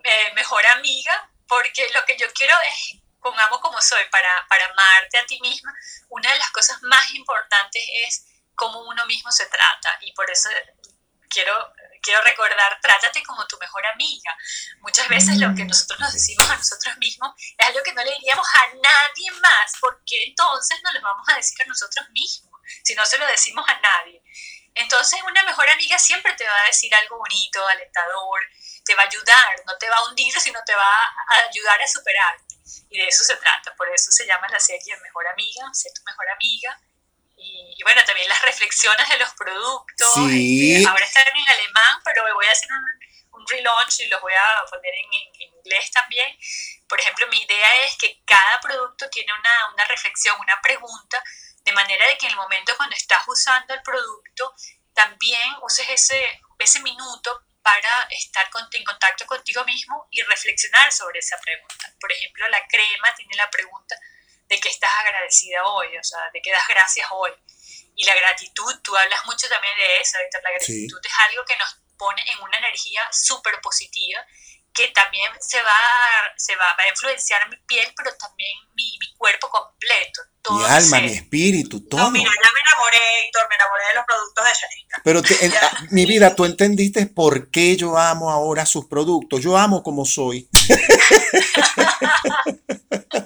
eh, Mejor Amiga, porque lo que yo quiero es, con Amo como soy, para, para amarte a ti misma, una de las cosas más importantes es cómo uno mismo se trata y por eso quiero quiero recordar, trátate como tu mejor amiga. Muchas veces lo que mm. nosotros nos decimos a nosotros mismos es algo que no le diríamos a nadie más, porque entonces no lo vamos a decir a nosotros mismos, si no se lo decimos a nadie. Entonces una mejor amiga siempre te va a decir algo bonito, alentador, te va a ayudar, no te va a hundir, sino te va a ayudar a superarte. Y de eso se trata, por eso se llama la serie Mejor Amiga, sé tu mejor amiga. Y, bueno, también las reflexiones de los productos. Sí. Este, ahora están en alemán, pero voy a hacer un, un relaunch y los voy a poner en, inglés también. Por ejemplo, mi idea es que cada producto tiene una, una reflexión, una pregunta, de manera de que en el momento cuando estás usando el producto, también uses ese, ese minuto para estar en contacto contigo mismo y reflexionar sobre esa pregunta. Por ejemplo, la crema tiene la pregunta de que estás agradecida hoy, o sea, de que das gracias hoy. Y la gratitud, tú hablas mucho también de eso, Víctor, la gratitud es algo que nos pone en una energía súper positiva que también se va, se va, a influenciar mi piel, pero también mi, mi cuerpo completo. mi alma, mi espíritu, todo. No, mira, ya me enamoré, Héctor, me enamoré de los productos de Shanika. Pero ah, mi vida, tú entendiste por qué yo amo ahora sus productos. Yo amo como soy.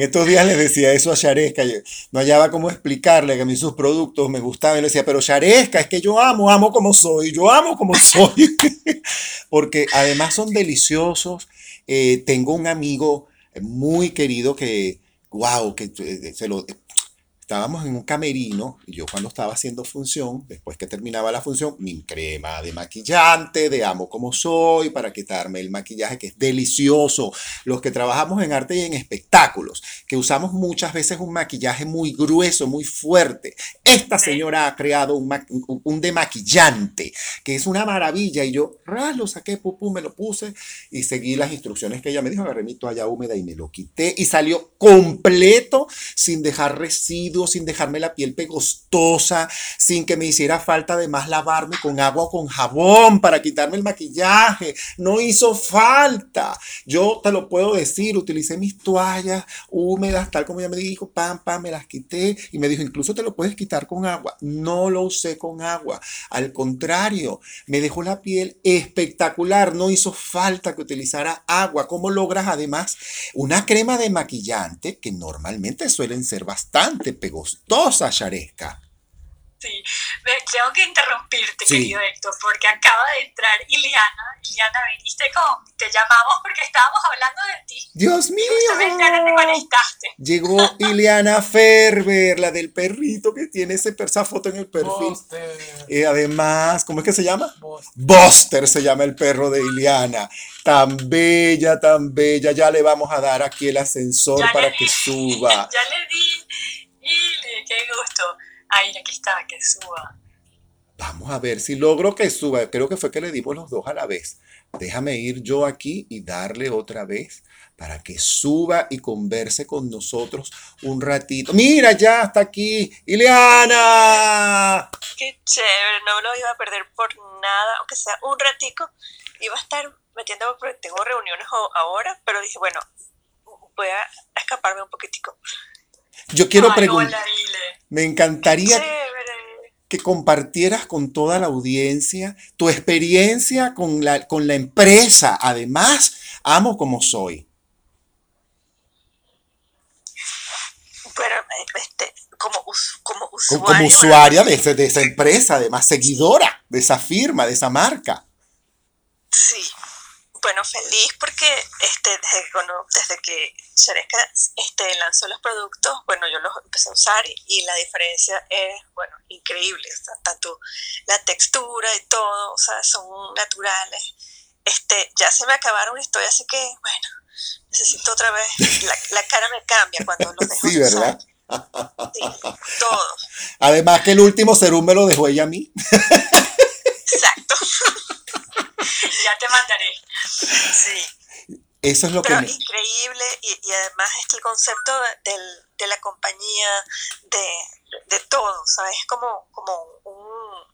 En estos días le decía eso a Sharesca, no hallaba cómo explicarle que a mí sus productos me gustaban. Y le decía, pero Sharesca, es que yo amo, amo como soy, yo amo como soy. Porque además son deliciosos. Eh, tengo un amigo muy querido que, wow, que eh, se lo, estábamos en un camerino y yo cuando estaba haciendo función, después que terminaba la función, mi crema de maquillante, de amo como soy, para quitarme el maquillaje que es delicioso. Los que trabajamos en arte y en espectáculos, que usamos muchas veces un maquillaje muy grueso, muy fuerte. Esta señora ha creado un, un demaquillante, que es una maravilla. Y yo, ras, lo saqué, pupú, me lo puse y seguí las instrucciones que ella me dijo, agarré mi toalla húmeda y me lo quité y salió completo sin dejar residuos sin dejarme la piel pegostosa, sin que me hiciera falta además lavarme con agua o con jabón para quitarme el maquillaje. No hizo falta. Yo te lo puedo decir, utilicé mis toallas húmedas, tal como ella me dijo, pam, pam, me las quité y me dijo, incluso te lo puedes quitar con agua. No lo usé con agua. Al contrario, me dejó la piel espectacular. No hizo falta que utilizara agua. ¿Cómo logras además una crema de maquillante que normalmente suelen ser bastante gustosa, Sharesca. Sí, tengo que interrumpirte, querido Héctor, porque acaba de entrar Iliana. Iliana, viniste con. Te llamamos porque estábamos hablando de ti. ¡Dios mío! te conectaste. Llegó Iliana Ferber, la del perrito que tiene ese, esa foto en el perfil. Y además, ¿cómo es que se llama? Buster. se llama el perro de Iliana. Tan bella, tan bella. Ya le vamos a dar aquí el ascensor para que suba. ya le di qué gusto. Ay, aquí está, que suba. Vamos a ver si logro que suba. Creo que fue que le dimos los dos a la vez. Déjame ir yo aquí y darle otra vez para que suba y converse con nosotros un ratito. Mira, ya está aquí. Ileana. Qué chévere, no me lo iba a perder por nada, aunque sea un ratico. Iba a estar metiendo, porque tengo reuniones ahora, pero dije, bueno, voy a escaparme un poquitico. Yo quiero preguntar, me encantaría que compartieras con toda la audiencia tu experiencia con la, con la empresa. Además, amo como soy. Bueno, este, como, como usuaria. Como usuaria de, de esa empresa, además seguidora de esa firma, de esa marca. Sí, bueno, feliz porque este, desde, bueno, desde que este, lanzó los productos, bueno, yo los empecé a usar y, la diferencia es, bueno, increíble. tanto la textura y todo, o sea, son naturales. Este, ya se me acabaron y estoy así que, bueno, necesito otra vez, la, cara me cambia cuando los dejo sí, ¿verdad? Sí, todo. Además que el último serum me lo dejó ella a mí. Exacto. ya te mandaré. Sí. Eso es lo Pero que... increíble y, además es el concepto de, de la compañía, de, de, todo, ¿sabes? Es como, como un...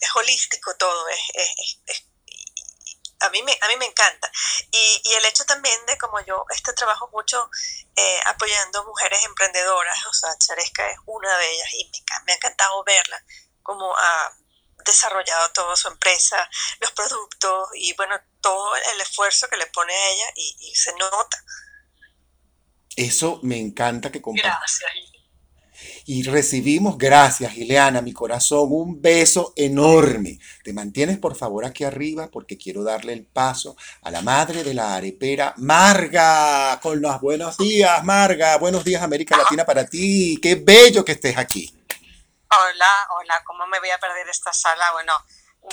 es holístico todo, es, es, es a mí me, a mí me encanta. Y, y, el hecho también de como yo este trabajo mucho eh, apoyando mujeres emprendedoras, o sea, Charesca es una de ellas y me, me ha encantado verla como a desarrollado toda su empresa, los productos y bueno, todo el esfuerzo que le pone a ella y, se nota. Eso me encanta que compartas. Gracias. Y recibimos, gracias Ileana, mi corazón, un beso enorme. Te mantienes por favor aquí arriba porque quiero darle el paso a la madre de la arepera, Marga, con los buenos días, Marga. Buenos días América Latina para ti. Qué bello que estés aquí. Hola, hola, ¿cómo me voy a perder esta sala? Bueno,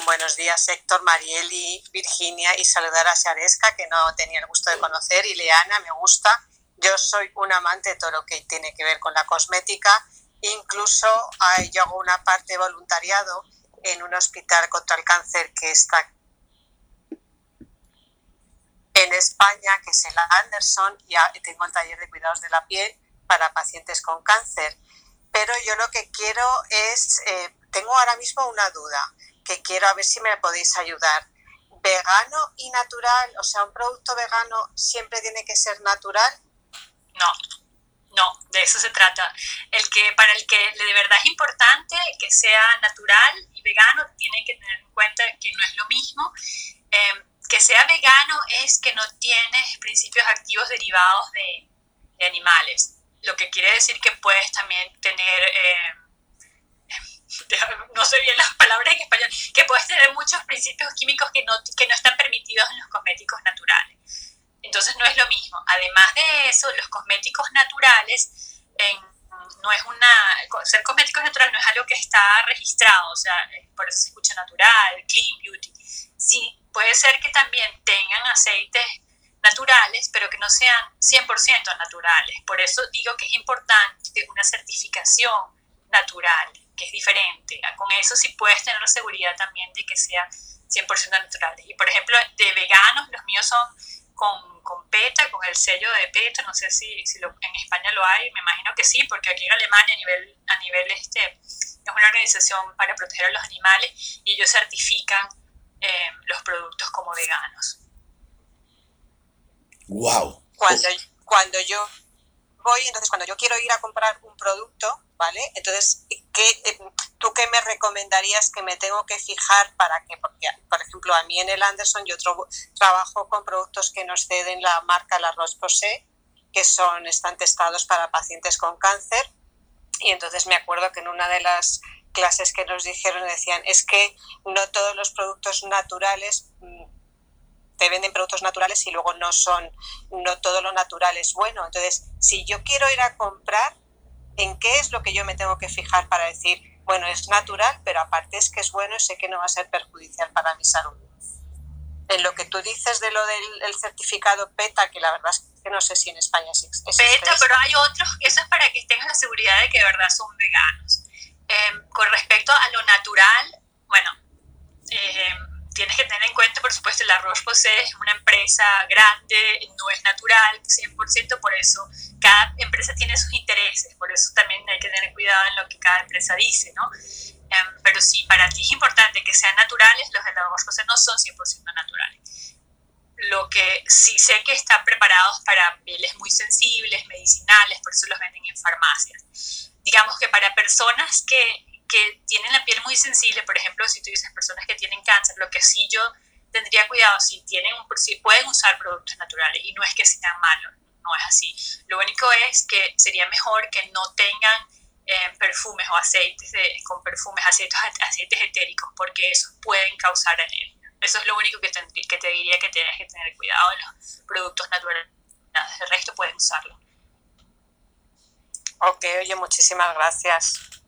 buenos días Héctor, Marieli, Virginia y saludar a Shareska que no tenía el gusto de conocer y Leana, me gusta. Yo soy un amante de todo lo que tiene que ver con la cosmética, incluso yo hago una parte de voluntariado en un hospital contra el cáncer que está en España, que es el Anderson, y tengo el taller de cuidados de la piel para pacientes con cáncer pero yo lo que quiero es, eh, tengo ahora mismo una duda, que quiero a ver si me podéis ayudar. ¿Vegano y natural? O sea, ¿un producto vegano siempre tiene que ser natural? No, no, de eso se trata. El que, para el que de verdad es importante que sea natural y vegano, tiene que tener en cuenta que no es lo mismo. Em, que sea vegano es que no tiene principios activos derivados de, de animales lo que quiere decir que puedes también tener, eh, no sé bien las palabras en español, que puedes tener muchos principios químicos que no, que no están permitidos en los cosméticos naturales. Entonces no es lo mismo. Además de eso, los cosméticos naturales, no es una, ser cosméticos naturales no es algo que está registrado, o sea, por eso se escucha natural, clean beauty. Sí, puede ser que también tengan aceites naturales, pero que no sean 100% naturales. Por eso digo que es importante una certificación natural, que es diferente. Con eso sí puedes tener la seguridad también de que sean 100% naturales. Y por ejemplo, de veganos, los míos son con, con PETA, con el sello de PETA, no sé si, si en España lo hay, me imagino que sí, porque aquí en Alemania a nivel, a nivel este, es una organización para proteger a los animales y ellos certifican eh, los productos como veganos. Wow. Cuando, cuando yo voy, entonces cuando yo quiero ir a comprar un producto, ¿vale? Entonces, ¿qué, eh, ¿tú qué me recomendarías que me tengo que fijar para que, porque, por ejemplo, a mí en el Anderson yo trabajo con productos que nos ceden la marca La Roche-Posay, que son, están testados para pacientes con cáncer, y entonces me acuerdo que en una de las clases que nos dijeron decían, es que no todos los productos naturales mm, te venden productos naturales y luego no son, no todo lo natural es bueno. Entonces, si yo quiero ir a comprar, ¿en qué es lo que yo me tengo que fijar para decir, bueno, es natural, pero aparte es que es bueno y sé que no va a ser perjudicial para mi salud? En lo que tú dices de lo del certificado PETA, que la verdad es que no sé si en España existe. PETA, pero hay otros, eso es para que tengas la seguridad de que de verdad son veganos. Em, con respecto a lo natural, bueno, eh, tienes que tener en cuenta, por supuesto, la Roche-Posay es una empresa grande, no es natural 100%, por eso cada empresa tiene sus intereses, por eso también hay que tener cuidado en lo que cada empresa dice, ¿no? Em, pero si para ti es importante que sean naturales, los de la Roche-Posay no son 100% naturales. Lo que sí sé que están preparados para pieles muy sensibles, medicinales, por eso los venden en farmacias. Digamos que para personas que que tienen la piel muy sensible, por ejemplo, si tú dices personas que tienen cáncer, lo que sí yo tendría cuidado, si, tienen si pueden usar productos naturales y no es que sean malos, no es así. Lo único es que sería mejor que no tengan eh, perfumes o aceites con perfumes, aceites, aceites etéricos, porque esos pueden causar alergia. Eso es lo único que te, que te diría que tienes que tener cuidado en los productos naturales. El resto pueden usarlo. Ok, oye, muchísimas gracias.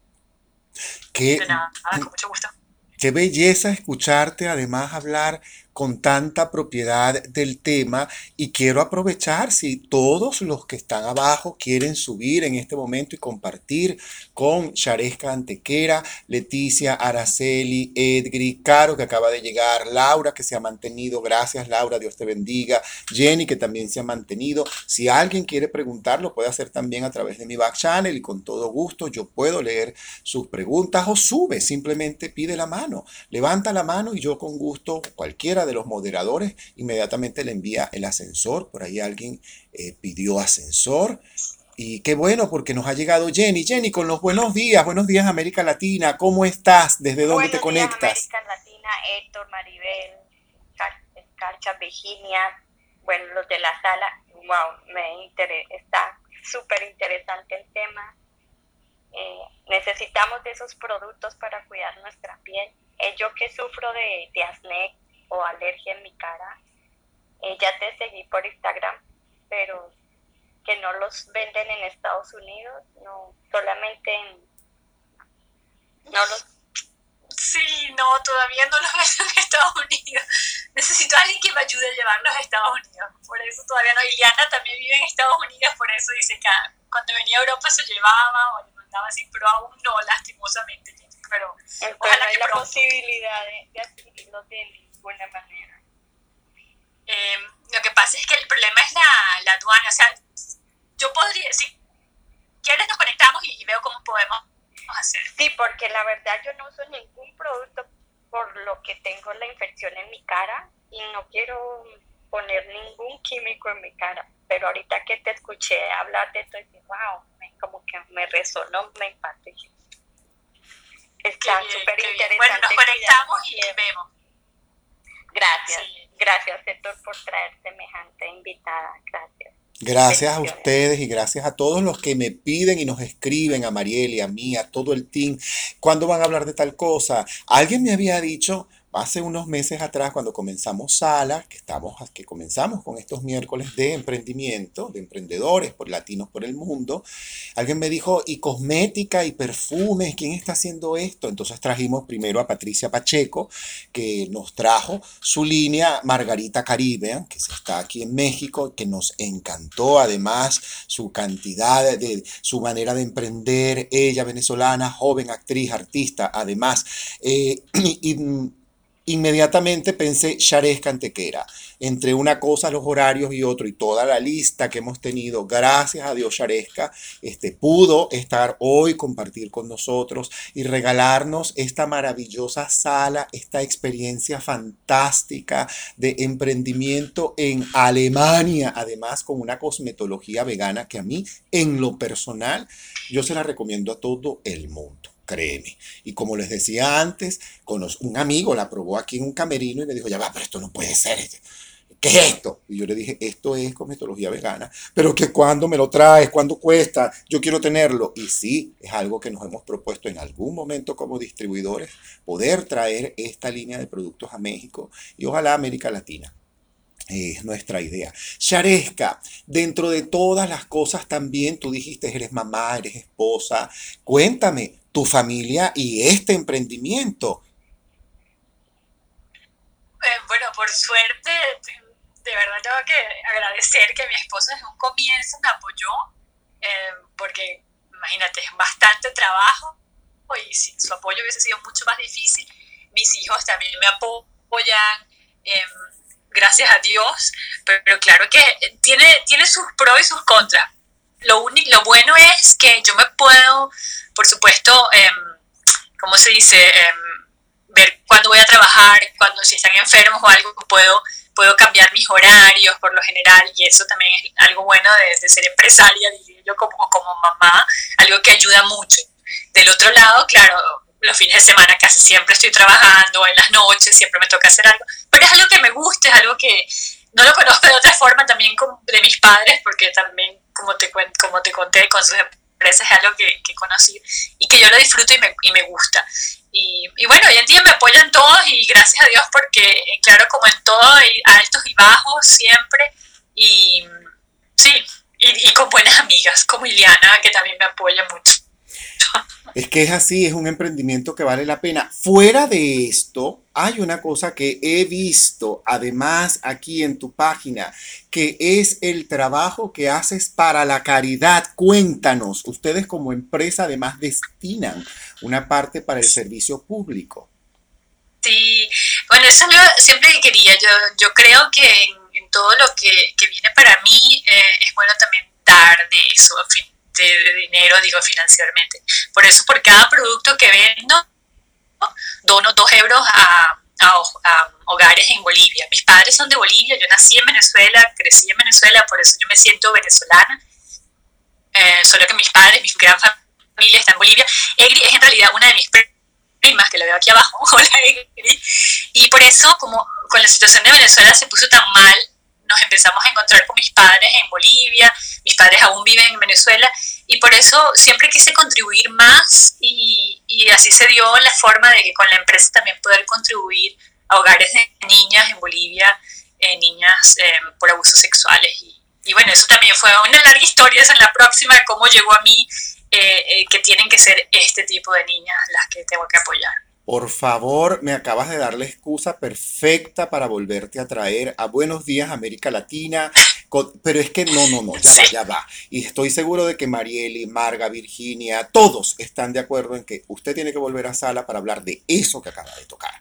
Qué, mucho gusto. Qué belleza escucharte además hablar con tanta propiedad del tema y quiero aprovechar si todos los que están abajo quieren subir en este momento y compartir con Sharesca Antequera, Leticia, Araceli, Edgri, Caro que acaba de llegar, Laura que se ha mantenido, gracias Laura, Dios te bendiga, Jenny que también se ha mantenido. Si alguien quiere preguntar, lo puede hacer también a través de mi back channel y con todo gusto yo puedo leer sus preguntas o sube, simplemente pide la mano, levanta la mano y yo con gusto, cualquiera de los moderadores inmediatamente le envía el ascensor. Por ahí alguien eh, pidió ascensor. Y qué bueno porque nos ha llegado Jenny. Jenny, con los buenos días, buenos días América Latina. ¿Cómo estás? ¿Desde dónde te conectas? América Latina, Héctor, Maribel, Carcha, Virginia, bueno, los de la sala. Wow, me está súper interesante el tema. Eh, necesitamos de esos productos para cuidar nuestra piel. Eh, yo que sufro de, de acné o alergia en mi cara, eh, ya te seguí por Instagram, pero que no los venden en Estados Unidos, no, solamente en... No los... Sí, no, todavía no los venden en Estados Unidos. Necesito a alguien que me ayude a llevarlos a Estados Unidos. Por eso todavía no. Iliana también vive en Estados Unidos, por eso dice que cuando venía a Europa se llevaba o le mandaba así, pero aún no, lastimosamente. Pero ojalá hay la posibilidad de, de adquirirlo de ninguna manera. Eh, lo que pasa es que el problema es la, la aduana. O sea, yo podría, si quieres nos conectamos y, veo cómo podemos hacer. Sí, porque la verdad yo no uso ningún producto por lo que tengo la infección en mi cara y no quiero poner ningún químico en mi cara. Pero ahorita que te escuché hablar de esto, dije, wow, como que me resonó, me impactó. Está súper interesante. Bueno, nos conectamos y vemos. Gracias, gracias Héctor por traer semejante invitada, gracias. Gracias a ustedes y gracias a todos los que me piden y nos escriben, a Mariel y a mí, a todo el team, ¿cuándo van a hablar de tal cosa? Alguien me había dicho, hace unos meses atrás cuando comenzamos Sala, que, estamos, que comenzamos con estos miércoles de emprendimiento, de emprendedores por latinos por el mundo, alguien me dijo, ¿y cosmética y perfumes? ¿Quién está haciendo esto? Entonces trajimos primero a Patricia Pacheco, que nos trajo su línea Margarita Caribe, que está aquí en México, que nos encantó además su cantidad de, su manera de emprender, ella venezolana, joven actriz, artista, además. Eh, y, Inmediatamente pensé Sharesca Antequera. Entre una cosa, los horarios y otro, y toda la lista que hemos tenido, gracias a Dios Sharesca, este, pudo estar hoy, compartir con nosotros y regalarnos esta maravillosa sala, esta experiencia fantástica de emprendimiento en Alemania, además con una cosmetología vegana que a mí, en lo personal, yo se la recomiendo a todo el mundo créeme. Y como les decía antes, un amigo la probó aquí en un camerino y me dijo, ya va, pero esto no puede ser. ¿Qué es esto? Y yo le dije, esto es cosmetología vegana, pero que cuando me lo traes, cuando cuesta, yo quiero tenerlo. Y sí, es algo que nos hemos propuesto en algún momento como distribuidores, poder traer esta línea de productos a México y ojalá a América Latina. Es nuestra idea. Sharesca, dentro de todas las cosas también, tú dijiste, eres mamá, eres esposa. Cuéntame, tu familia y este emprendimiento? Eh, bueno, por suerte, de verdad tengo que agradecer que mi esposo desde un comienzo me apoyó, eh, porque imagínate, es bastante trabajo y sin su apoyo hubiese sido mucho más difícil. Mis hijos también me apoyan, em, gracias a Dios, pero, claro que tiene, tiene sus pros y sus contras. Lo, único, lo bueno es que yo me puedo por supuesto, eh, ¿cómo se dice? Em, ver cuándo voy a trabajar, cuando si están enfermos o algo, puedo, puedo cambiar mis horarios por lo general y eso también es algo bueno de, ser empresaria, diría yo, como, como mamá, algo que ayuda mucho. Del otro lado, claro, los fines de semana casi siempre estoy trabajando, en las noches siempre me toca hacer algo, pero es algo que me gusta, es algo que no lo conozco de otra forma también de mis padres, porque también, como te, como te conté, con sus es algo que, que conocí y que yo lo disfruto y me, y me gusta. Y, y, bueno, hoy en día me apoyan todos y gracias a Dios porque, eh, claro, como en todo, altos y bajos siempre. Y sí, y, y con buenas amigas como Iliana, que también me apoya mucho. Es que es así, es un emprendimiento que vale la pena. Fuera de esto, hay una cosa que he visto, además aquí en tu página, que es el trabajo que haces para la caridad. Cuéntanos, ustedes como empresa además destinan una parte para el servicio público. Sí, bueno, eso yo siempre quería. Yo, yo creo que en, todo lo que, viene para mí eh, es bueno también dar de eso, fin de, dinero, digo financieramente. Por eso, por cada producto que vendo, dono dos euros a, a, hogares en Bolivia. Mis padres son de Bolivia, yo nací en Venezuela, crecí en Venezuela, por eso yo me siento venezolana. eh, solo que mis padres, mi gran familia está en Bolivia. Egri es en realidad una de mis primas, que la veo aquí abajo, hola Egri, y por eso, como con la situación de Venezuela se puso tan mal, nos empezamos a encontrar con mis padres en Bolivia, mis padres aún viven en Venezuela, y por eso siempre quise contribuir más y, así se dio la forma de que con la empresa también poder contribuir a hogares de niñas en Bolivia, eh, niñas eh, por abusos sexuales. Y, bueno, eso también fue una larga historia, es la próxima, de cómo llegó a mí, eh, que tienen que ser este tipo de niñas las que tengo que apoyar. Por favor, me acabas de dar la excusa perfecta para volverte a traer a Buenos Días América Latina. Pero es que no, no, no, ya va, ya va. Y estoy seguro de que Marieli, Marga, Virginia, todos están de acuerdo en que usted tiene que volver a sala para hablar de eso que acaba de tocar.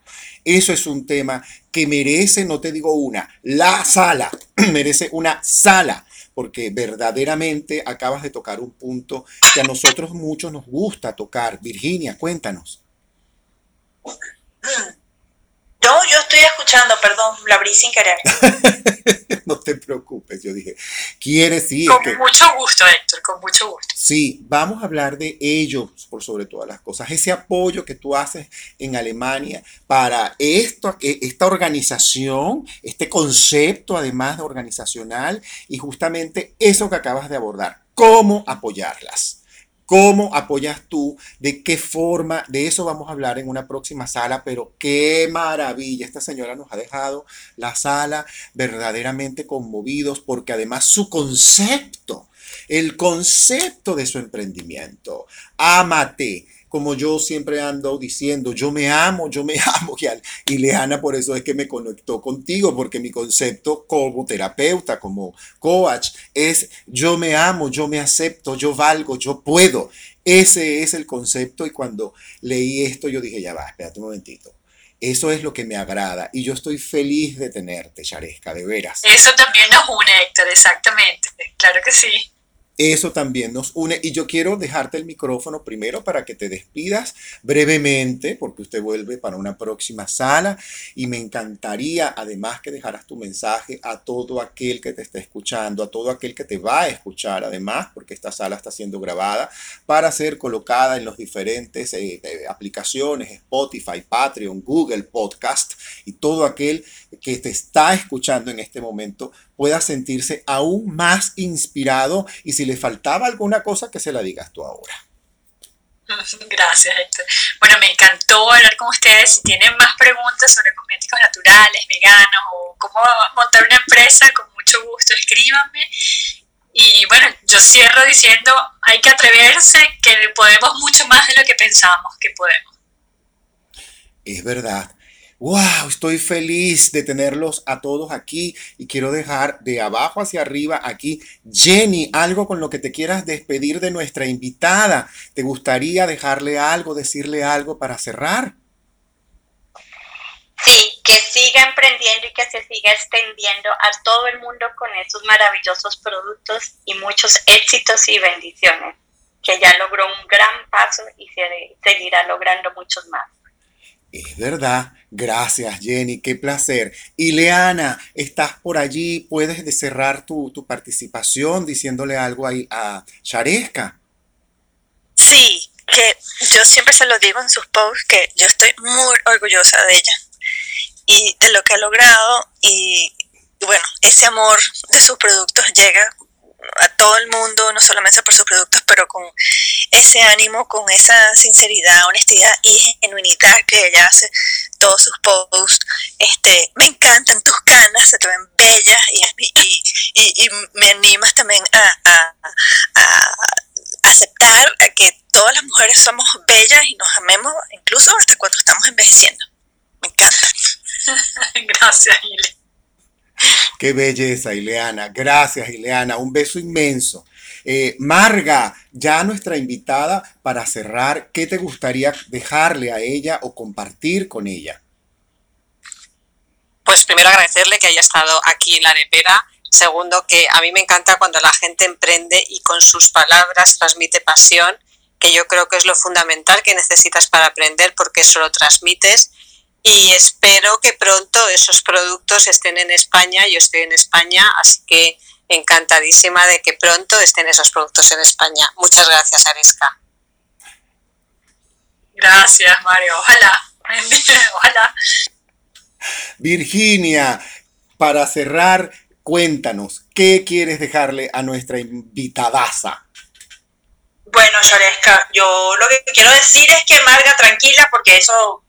Eso es un tema que merece, no te digo una, la sala, merece una sala porque verdaderamente acabas de tocar un punto que a nosotros muchos nos gusta tocar. Virginia, cuéntanos. No, yo estoy escuchando, perdón, la abrí sin querer. no te preocupes, yo dije, ¿quieres ir? Con mucho gusto, Héctor, con mucho gusto. Sí, vamos a hablar de ellos por sobre todas las cosas. Ese apoyo que tú haces en Alemania para esto, e, esta organización, este concepto además de organizacional y justamente eso que acabas de abordar, cómo apoyarlas. ¿Cómo apoyas tú? ¿De qué forma? De eso vamos a hablar en una próxima sala, pero qué maravilla. Esta señora nos ha dejado la sala verdaderamente conmovidos porque además su concepto, el concepto de su emprendimiento, ámate, como yo siempre ando diciendo, yo me amo, yo me amo, y Leana por eso es que me conectó contigo, porque mi concepto como terapeuta, como coach, es yo me amo, yo me acepto, yo valgo, yo puedo. Ese es el concepto y cuando leí esto yo dije, ya va, espérate un momentito. Eso es lo que me agrada y yo estoy feliz de tenerte, Charesca, de veras. Eso también nos une, Héctor, exactamente. Claro que sí. Eso también nos une. Y yo quiero dejarte el micrófono primero para que te despidas brevemente porque usted vuelve para una próxima sala. Y me encantaría además que dejaras tu mensaje a todo aquel que te está escuchando, a todo aquel que te va a escuchar además porque esta sala está siendo grabada para ser colocada en las diferentes eh, eh, aplicaciones Spotify, Patreon, Google Podcast y todo aquel que te está escuchando en este momento pueda sentirse aún más inspirado y si le faltaba alguna cosa que se la digas tú ahora. Gracias, Héctor. Bueno, me encantó hablar con ustedes. Si tienen más preguntas sobre cosméticos naturales, veganos o cómo montar una empresa, con mucho gusto escríbanme. Y bueno, yo cierro diciendo, hay que atreverse, que podemos mucho más de lo que pensamos que podemos. Es verdad. ¡Wow! Estoy feliz de tenerlos a todos aquí y quiero dejar de abajo hacia arriba aquí. Jenny, algo con lo que te quieras despedir de nuestra invitada. ¿Te gustaría dejarle algo, decirle algo para cerrar? Sí, que siga emprendiendo y que se siga extendiendo a todo el mundo con esos maravillosos productos y muchos éxitos y bendiciones. Que ya logró un gran paso y se seguirá logrando muchos más. Es verdad. Gracias, Jenny. Qué placer. Y Leana, ¿estás por allí? ¿Puedes cerrar tu, participación diciéndole algo ahí a Charesca? Sí, que yo siempre se lo digo en sus posts que yo estoy muy orgullosa de ella y de lo que ha logrado y bueno, ese amor de sus productos llega a todo el mundo, no solamente por sus productos, pero con ese ánimo, con esa sinceridad, honestidad y genuinidad que ella hace todos sus posts. Este, me encantan tus canas, se te ven bellas y, y, me animas también a, aceptar que todas las mujeres somos bellas y nos amemos incluso hasta cuando estamos envejeciendo. Me encanta. Gracias, Ile. Qué belleza, Ileana. Gracias, Ileana. Un beso inmenso. Eh, Marga, ya nuestra invitada, para cerrar, ¿qué te gustaría dejarle a ella o compartir con ella? Pues primero agradecerle que haya estado aquí en la nepera. Segundo, que a mí me encanta cuando la gente emprende y con sus palabras transmite pasión, que yo creo que es lo fundamental que necesitas para aprender porque eso lo transmites y espero que pronto esos productos estén en España. Yo estoy en España, así que encantadísima de que pronto estén esos productos en España. Muchas gracias, Aresca. Gracias, Mario. Ojalá. Ojalá. Virginia, para cerrar, cuéntanos, ¿qué quieres dejarle a nuestra invitadaza? Bueno, Yaresca, yo lo que quiero decir es que Marga, tranquila, porque eso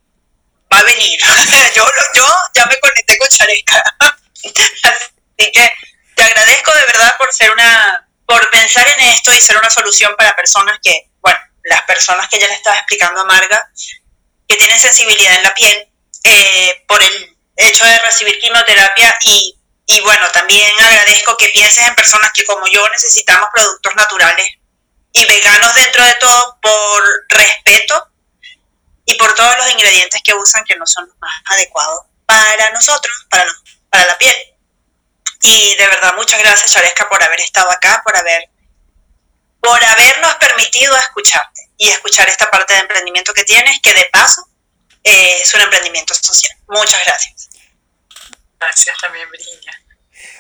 va a venir. yo, yo ya me conecté con Yaresca. Así que te agradezco de verdad por ser una, por pensar en esto y ser una solución para personas que, bueno, las personas que ya le estaba explicando a Marga, que tienen sensibilidad en la piel, eh, por el hecho de recibir quimioterapia y, y bueno, también agradezco que pienses en personas que como yo necesitamos productos naturales y veganos dentro de todo por respeto y por todos los ingredientes que usan que no son los más adecuados para nosotros, para, para la piel. Y de verdad, muchas gracias, Charesca, por haber estado acá, por haber por habernos permitido escucharte y escuchar esta parte de emprendimiento que tienes, que de paso eh, es un emprendimiento social. Muchas gracias. Gracias también, Virginia.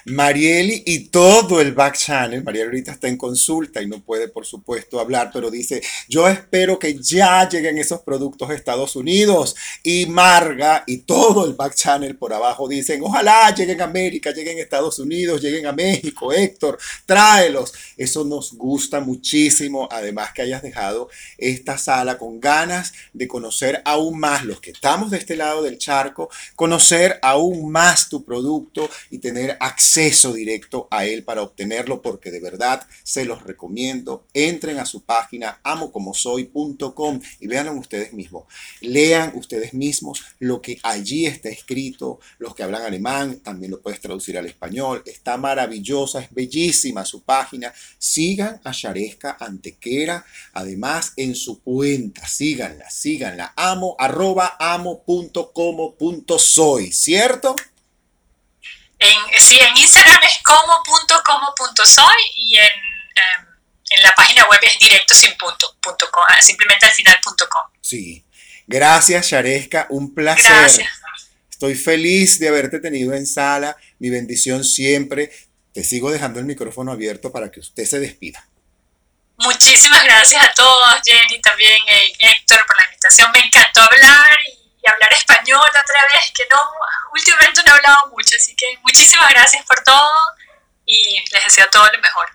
Marieli y todo el back channel. Marieli ahorita está en consulta y no puede, por supuesto, hablar, pero dice, yo espero que ya lleguen esos productos a Estados Unidos. Y Marga y todo el back channel por abajo dicen, ojalá lleguen a América, lleguen a Estados Unidos, lleguen a México. Héctor, tráelos. Eso nos gusta muchísimo. Además que hayas dejado esta sala con ganas de conocer aún más los que estamos de este lado del charco, conocer aún más tu producto y tener acceso acceso directo a él para obtenerlo porque de verdad se los recomiendo. Entren a su página amocomosoy.com y vean ustedes mismos. Lean ustedes mismos lo que allí está escrito. Los que hablan alemán también lo puedes traducir al español. Está maravillosa, es bellísima su página. Sigan a Shareska Antequera. Además, en su cuenta, síganla, síganla. Amo, arroba amo.como.soy, ¿cierto? En, sí, en Instagram es como.como.soy y en, em, en, la página web es directo sin punto, punto com, ah, simplemente al final punto com. Sí. Gracias, Shareska. Un placer. Gracias. Estoy feliz de haberte tenido en sala. Mi bendición siempre. Te sigo dejando el micrófono abierto para que usted se despida. Muchísimas gracias a todos, Jenny, también eh, Héctor, por la invitación. Me encantó hablar y hablar español otra vez, que no, últimamente no he hablado mucho, así que muchísimas gracias por todo y les deseo todo lo mejor.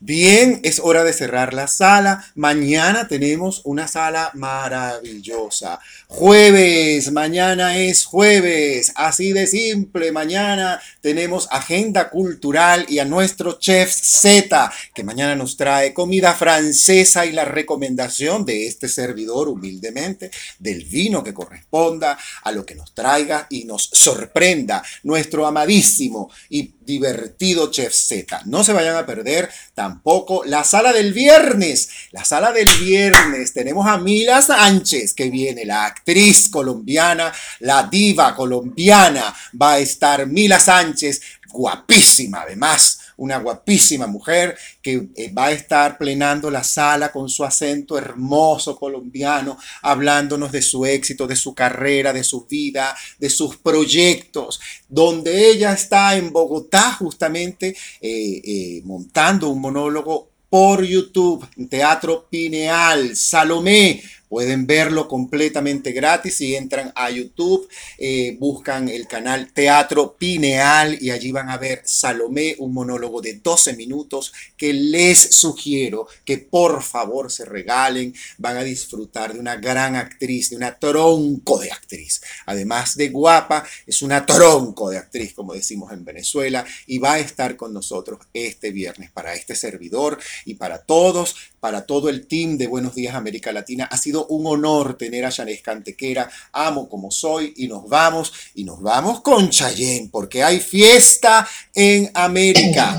Bien, es hora de cerrar la sala. Mañana tenemos una sala maravillosa. Jueves, mañana es jueves. Así de simple, mañana tenemos agenda cultural y a nuestro chef Z, que mañana nos trae comida francesa y la recomendación de este servidor humildemente del vino que corresponda a lo que nos traiga y nos sorprenda nuestro amadísimo y divertido Chef Z. No se vayan a perder tampoco la sala del viernes. La sala del viernes tenemos a Mila Sánchez que viene, la actriz colombiana, la diva colombiana. Va a estar Mila Sánchez, guapísima además una guapísima mujer que eh, va a estar plenando la sala con su acento hermoso colombiano, hablándonos de su éxito, de su carrera, de su vida, de sus proyectos, donde ella está en Bogotá justamente eh, eh, montando un monólogo por YouTube, Teatro Pineal, Salomé, Pueden verlo completamente gratis si entran a YouTube, eh, buscan el canal Teatro Pineal y allí van a ver Salomé, un monólogo de 12 minutos que les sugiero que por favor se regalen. Van a disfrutar de una gran actriz, de una tronco de actriz. Además de guapa, es una tronco de actriz, como decimos en Venezuela, y va a estar con nosotros este viernes para este servidor y para todos, para todo el team de Buenos Días América Latina. Ha sido un honor tener a Yanes Cantequera. Amo como soy y nos vamos. Y nos vamos con Chayén, porque hay fiesta en América.